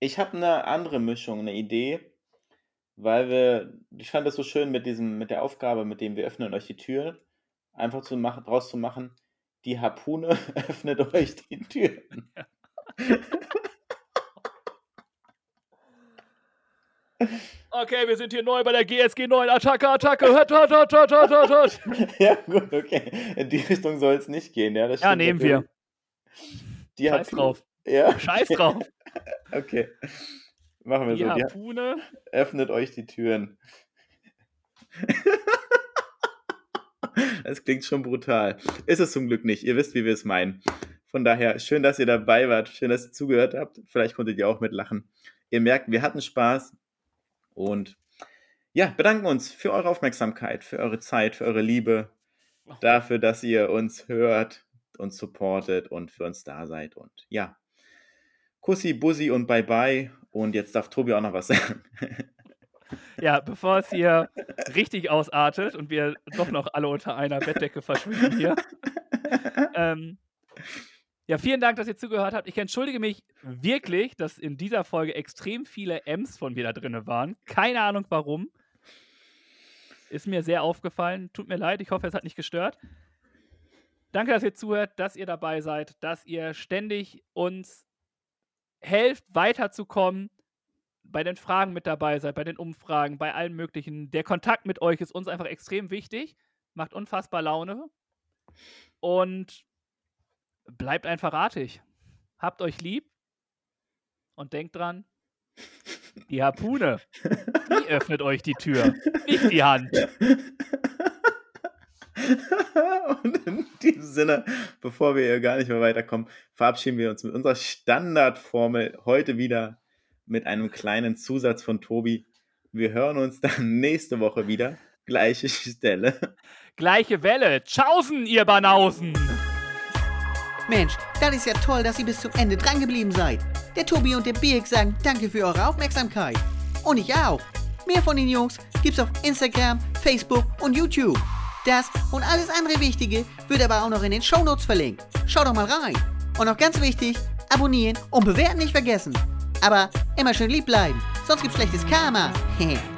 Ich habe eine andere Mischung, eine Idee, weil wir, ich fand das so schön mit diesem, mit der Aufgabe, mit dem wir öffnen euch die Tür, einfach zu machen, draus zu machen, die Harpune (laughs) öffnet euch die Türen. Okay, wir sind hier neu bei der GSG 9. Attacke, Attacke. Hört, hört, hört, hört, hört, hört, hört. (laughs) ja, gut, okay. In die Richtung soll es nicht gehen, ja. Das Ja, nehmen wir. natürlich. Die Scheiß Harpune- drauf. (laughs) Ja, Scheiß drauf. (laughs) okay. Machen wir Die so. Die Harpune. öffnet euch die Türen. Das klingt schon brutal. Ist es zum Glück nicht. Ihr wisst, wie wir es meinen. Von daher, schön, dass ihr dabei wart. Schön, dass ihr zugehört habt. Vielleicht konntet ihr auch mitlachen. Ihr merkt, wir hatten Spaß. Und ja, bedanken uns für eure Aufmerksamkeit, für eure Zeit, für eure Liebe. Dafür, dass ihr uns hört, uns supportet und für uns da seid. Und ja, Kussi, Bussi und Bye Bye. Und jetzt darf Tobi auch noch was (laughs) sagen. Ja, bevor es hier richtig ausartet und wir doch noch alle unter einer Bettdecke verschwinden hier. (laughs) ähm, ja, vielen Dank, dass ihr zugehört habt. Ich entschuldige mich wirklich, dass in dieser Folge extrem viele M's von mir da drin waren. Keine Ahnung warum. Ist mir sehr aufgefallen. Tut mir leid, ich hoffe, es hat nicht gestört. Danke, dass ihr zuhört, dass ihr dabei seid, dass ihr ständig uns helft, weiterzukommen, bei den Fragen mit dabei seid, bei den Umfragen, bei allem Möglichen. Der Kontakt mit euch ist uns einfach extrem wichtig, macht unfassbar Laune und bleibt einfach artig. Habt euch lieb und denkt dran, die Harpune, die (laughs) öffnet euch die Tür, nicht die Hand. (laughs) Und in diesem Sinne, bevor wir hier gar nicht mehr weiterkommen, verabschieden wir uns mit unserer Standardformel heute wieder mit einem kleinen Zusatz von Tobi. Wir hören uns dann (laughs) nächste Woche wieder. Gleiche Stelle. Gleiche Welle. Tschaußen, ihr Banausen. Mensch, das ist ja toll, dass ihr bis zum Ende drangeblieben seid. Der Tobi und der Birk sagen danke für eure Aufmerksamkeit. Und ich auch. Mehr von den Jungs gibt's auf Instagram, Facebook und YouTube. Das und alles andere Wichtige wird aber auch noch in den Shownotes verlinkt. Schaut doch mal rein. Und noch ganz wichtig, abonnieren und bewerten nicht vergessen. Aber immer schön lieb bleiben, sonst gibt's schlechtes Karma. (laughs)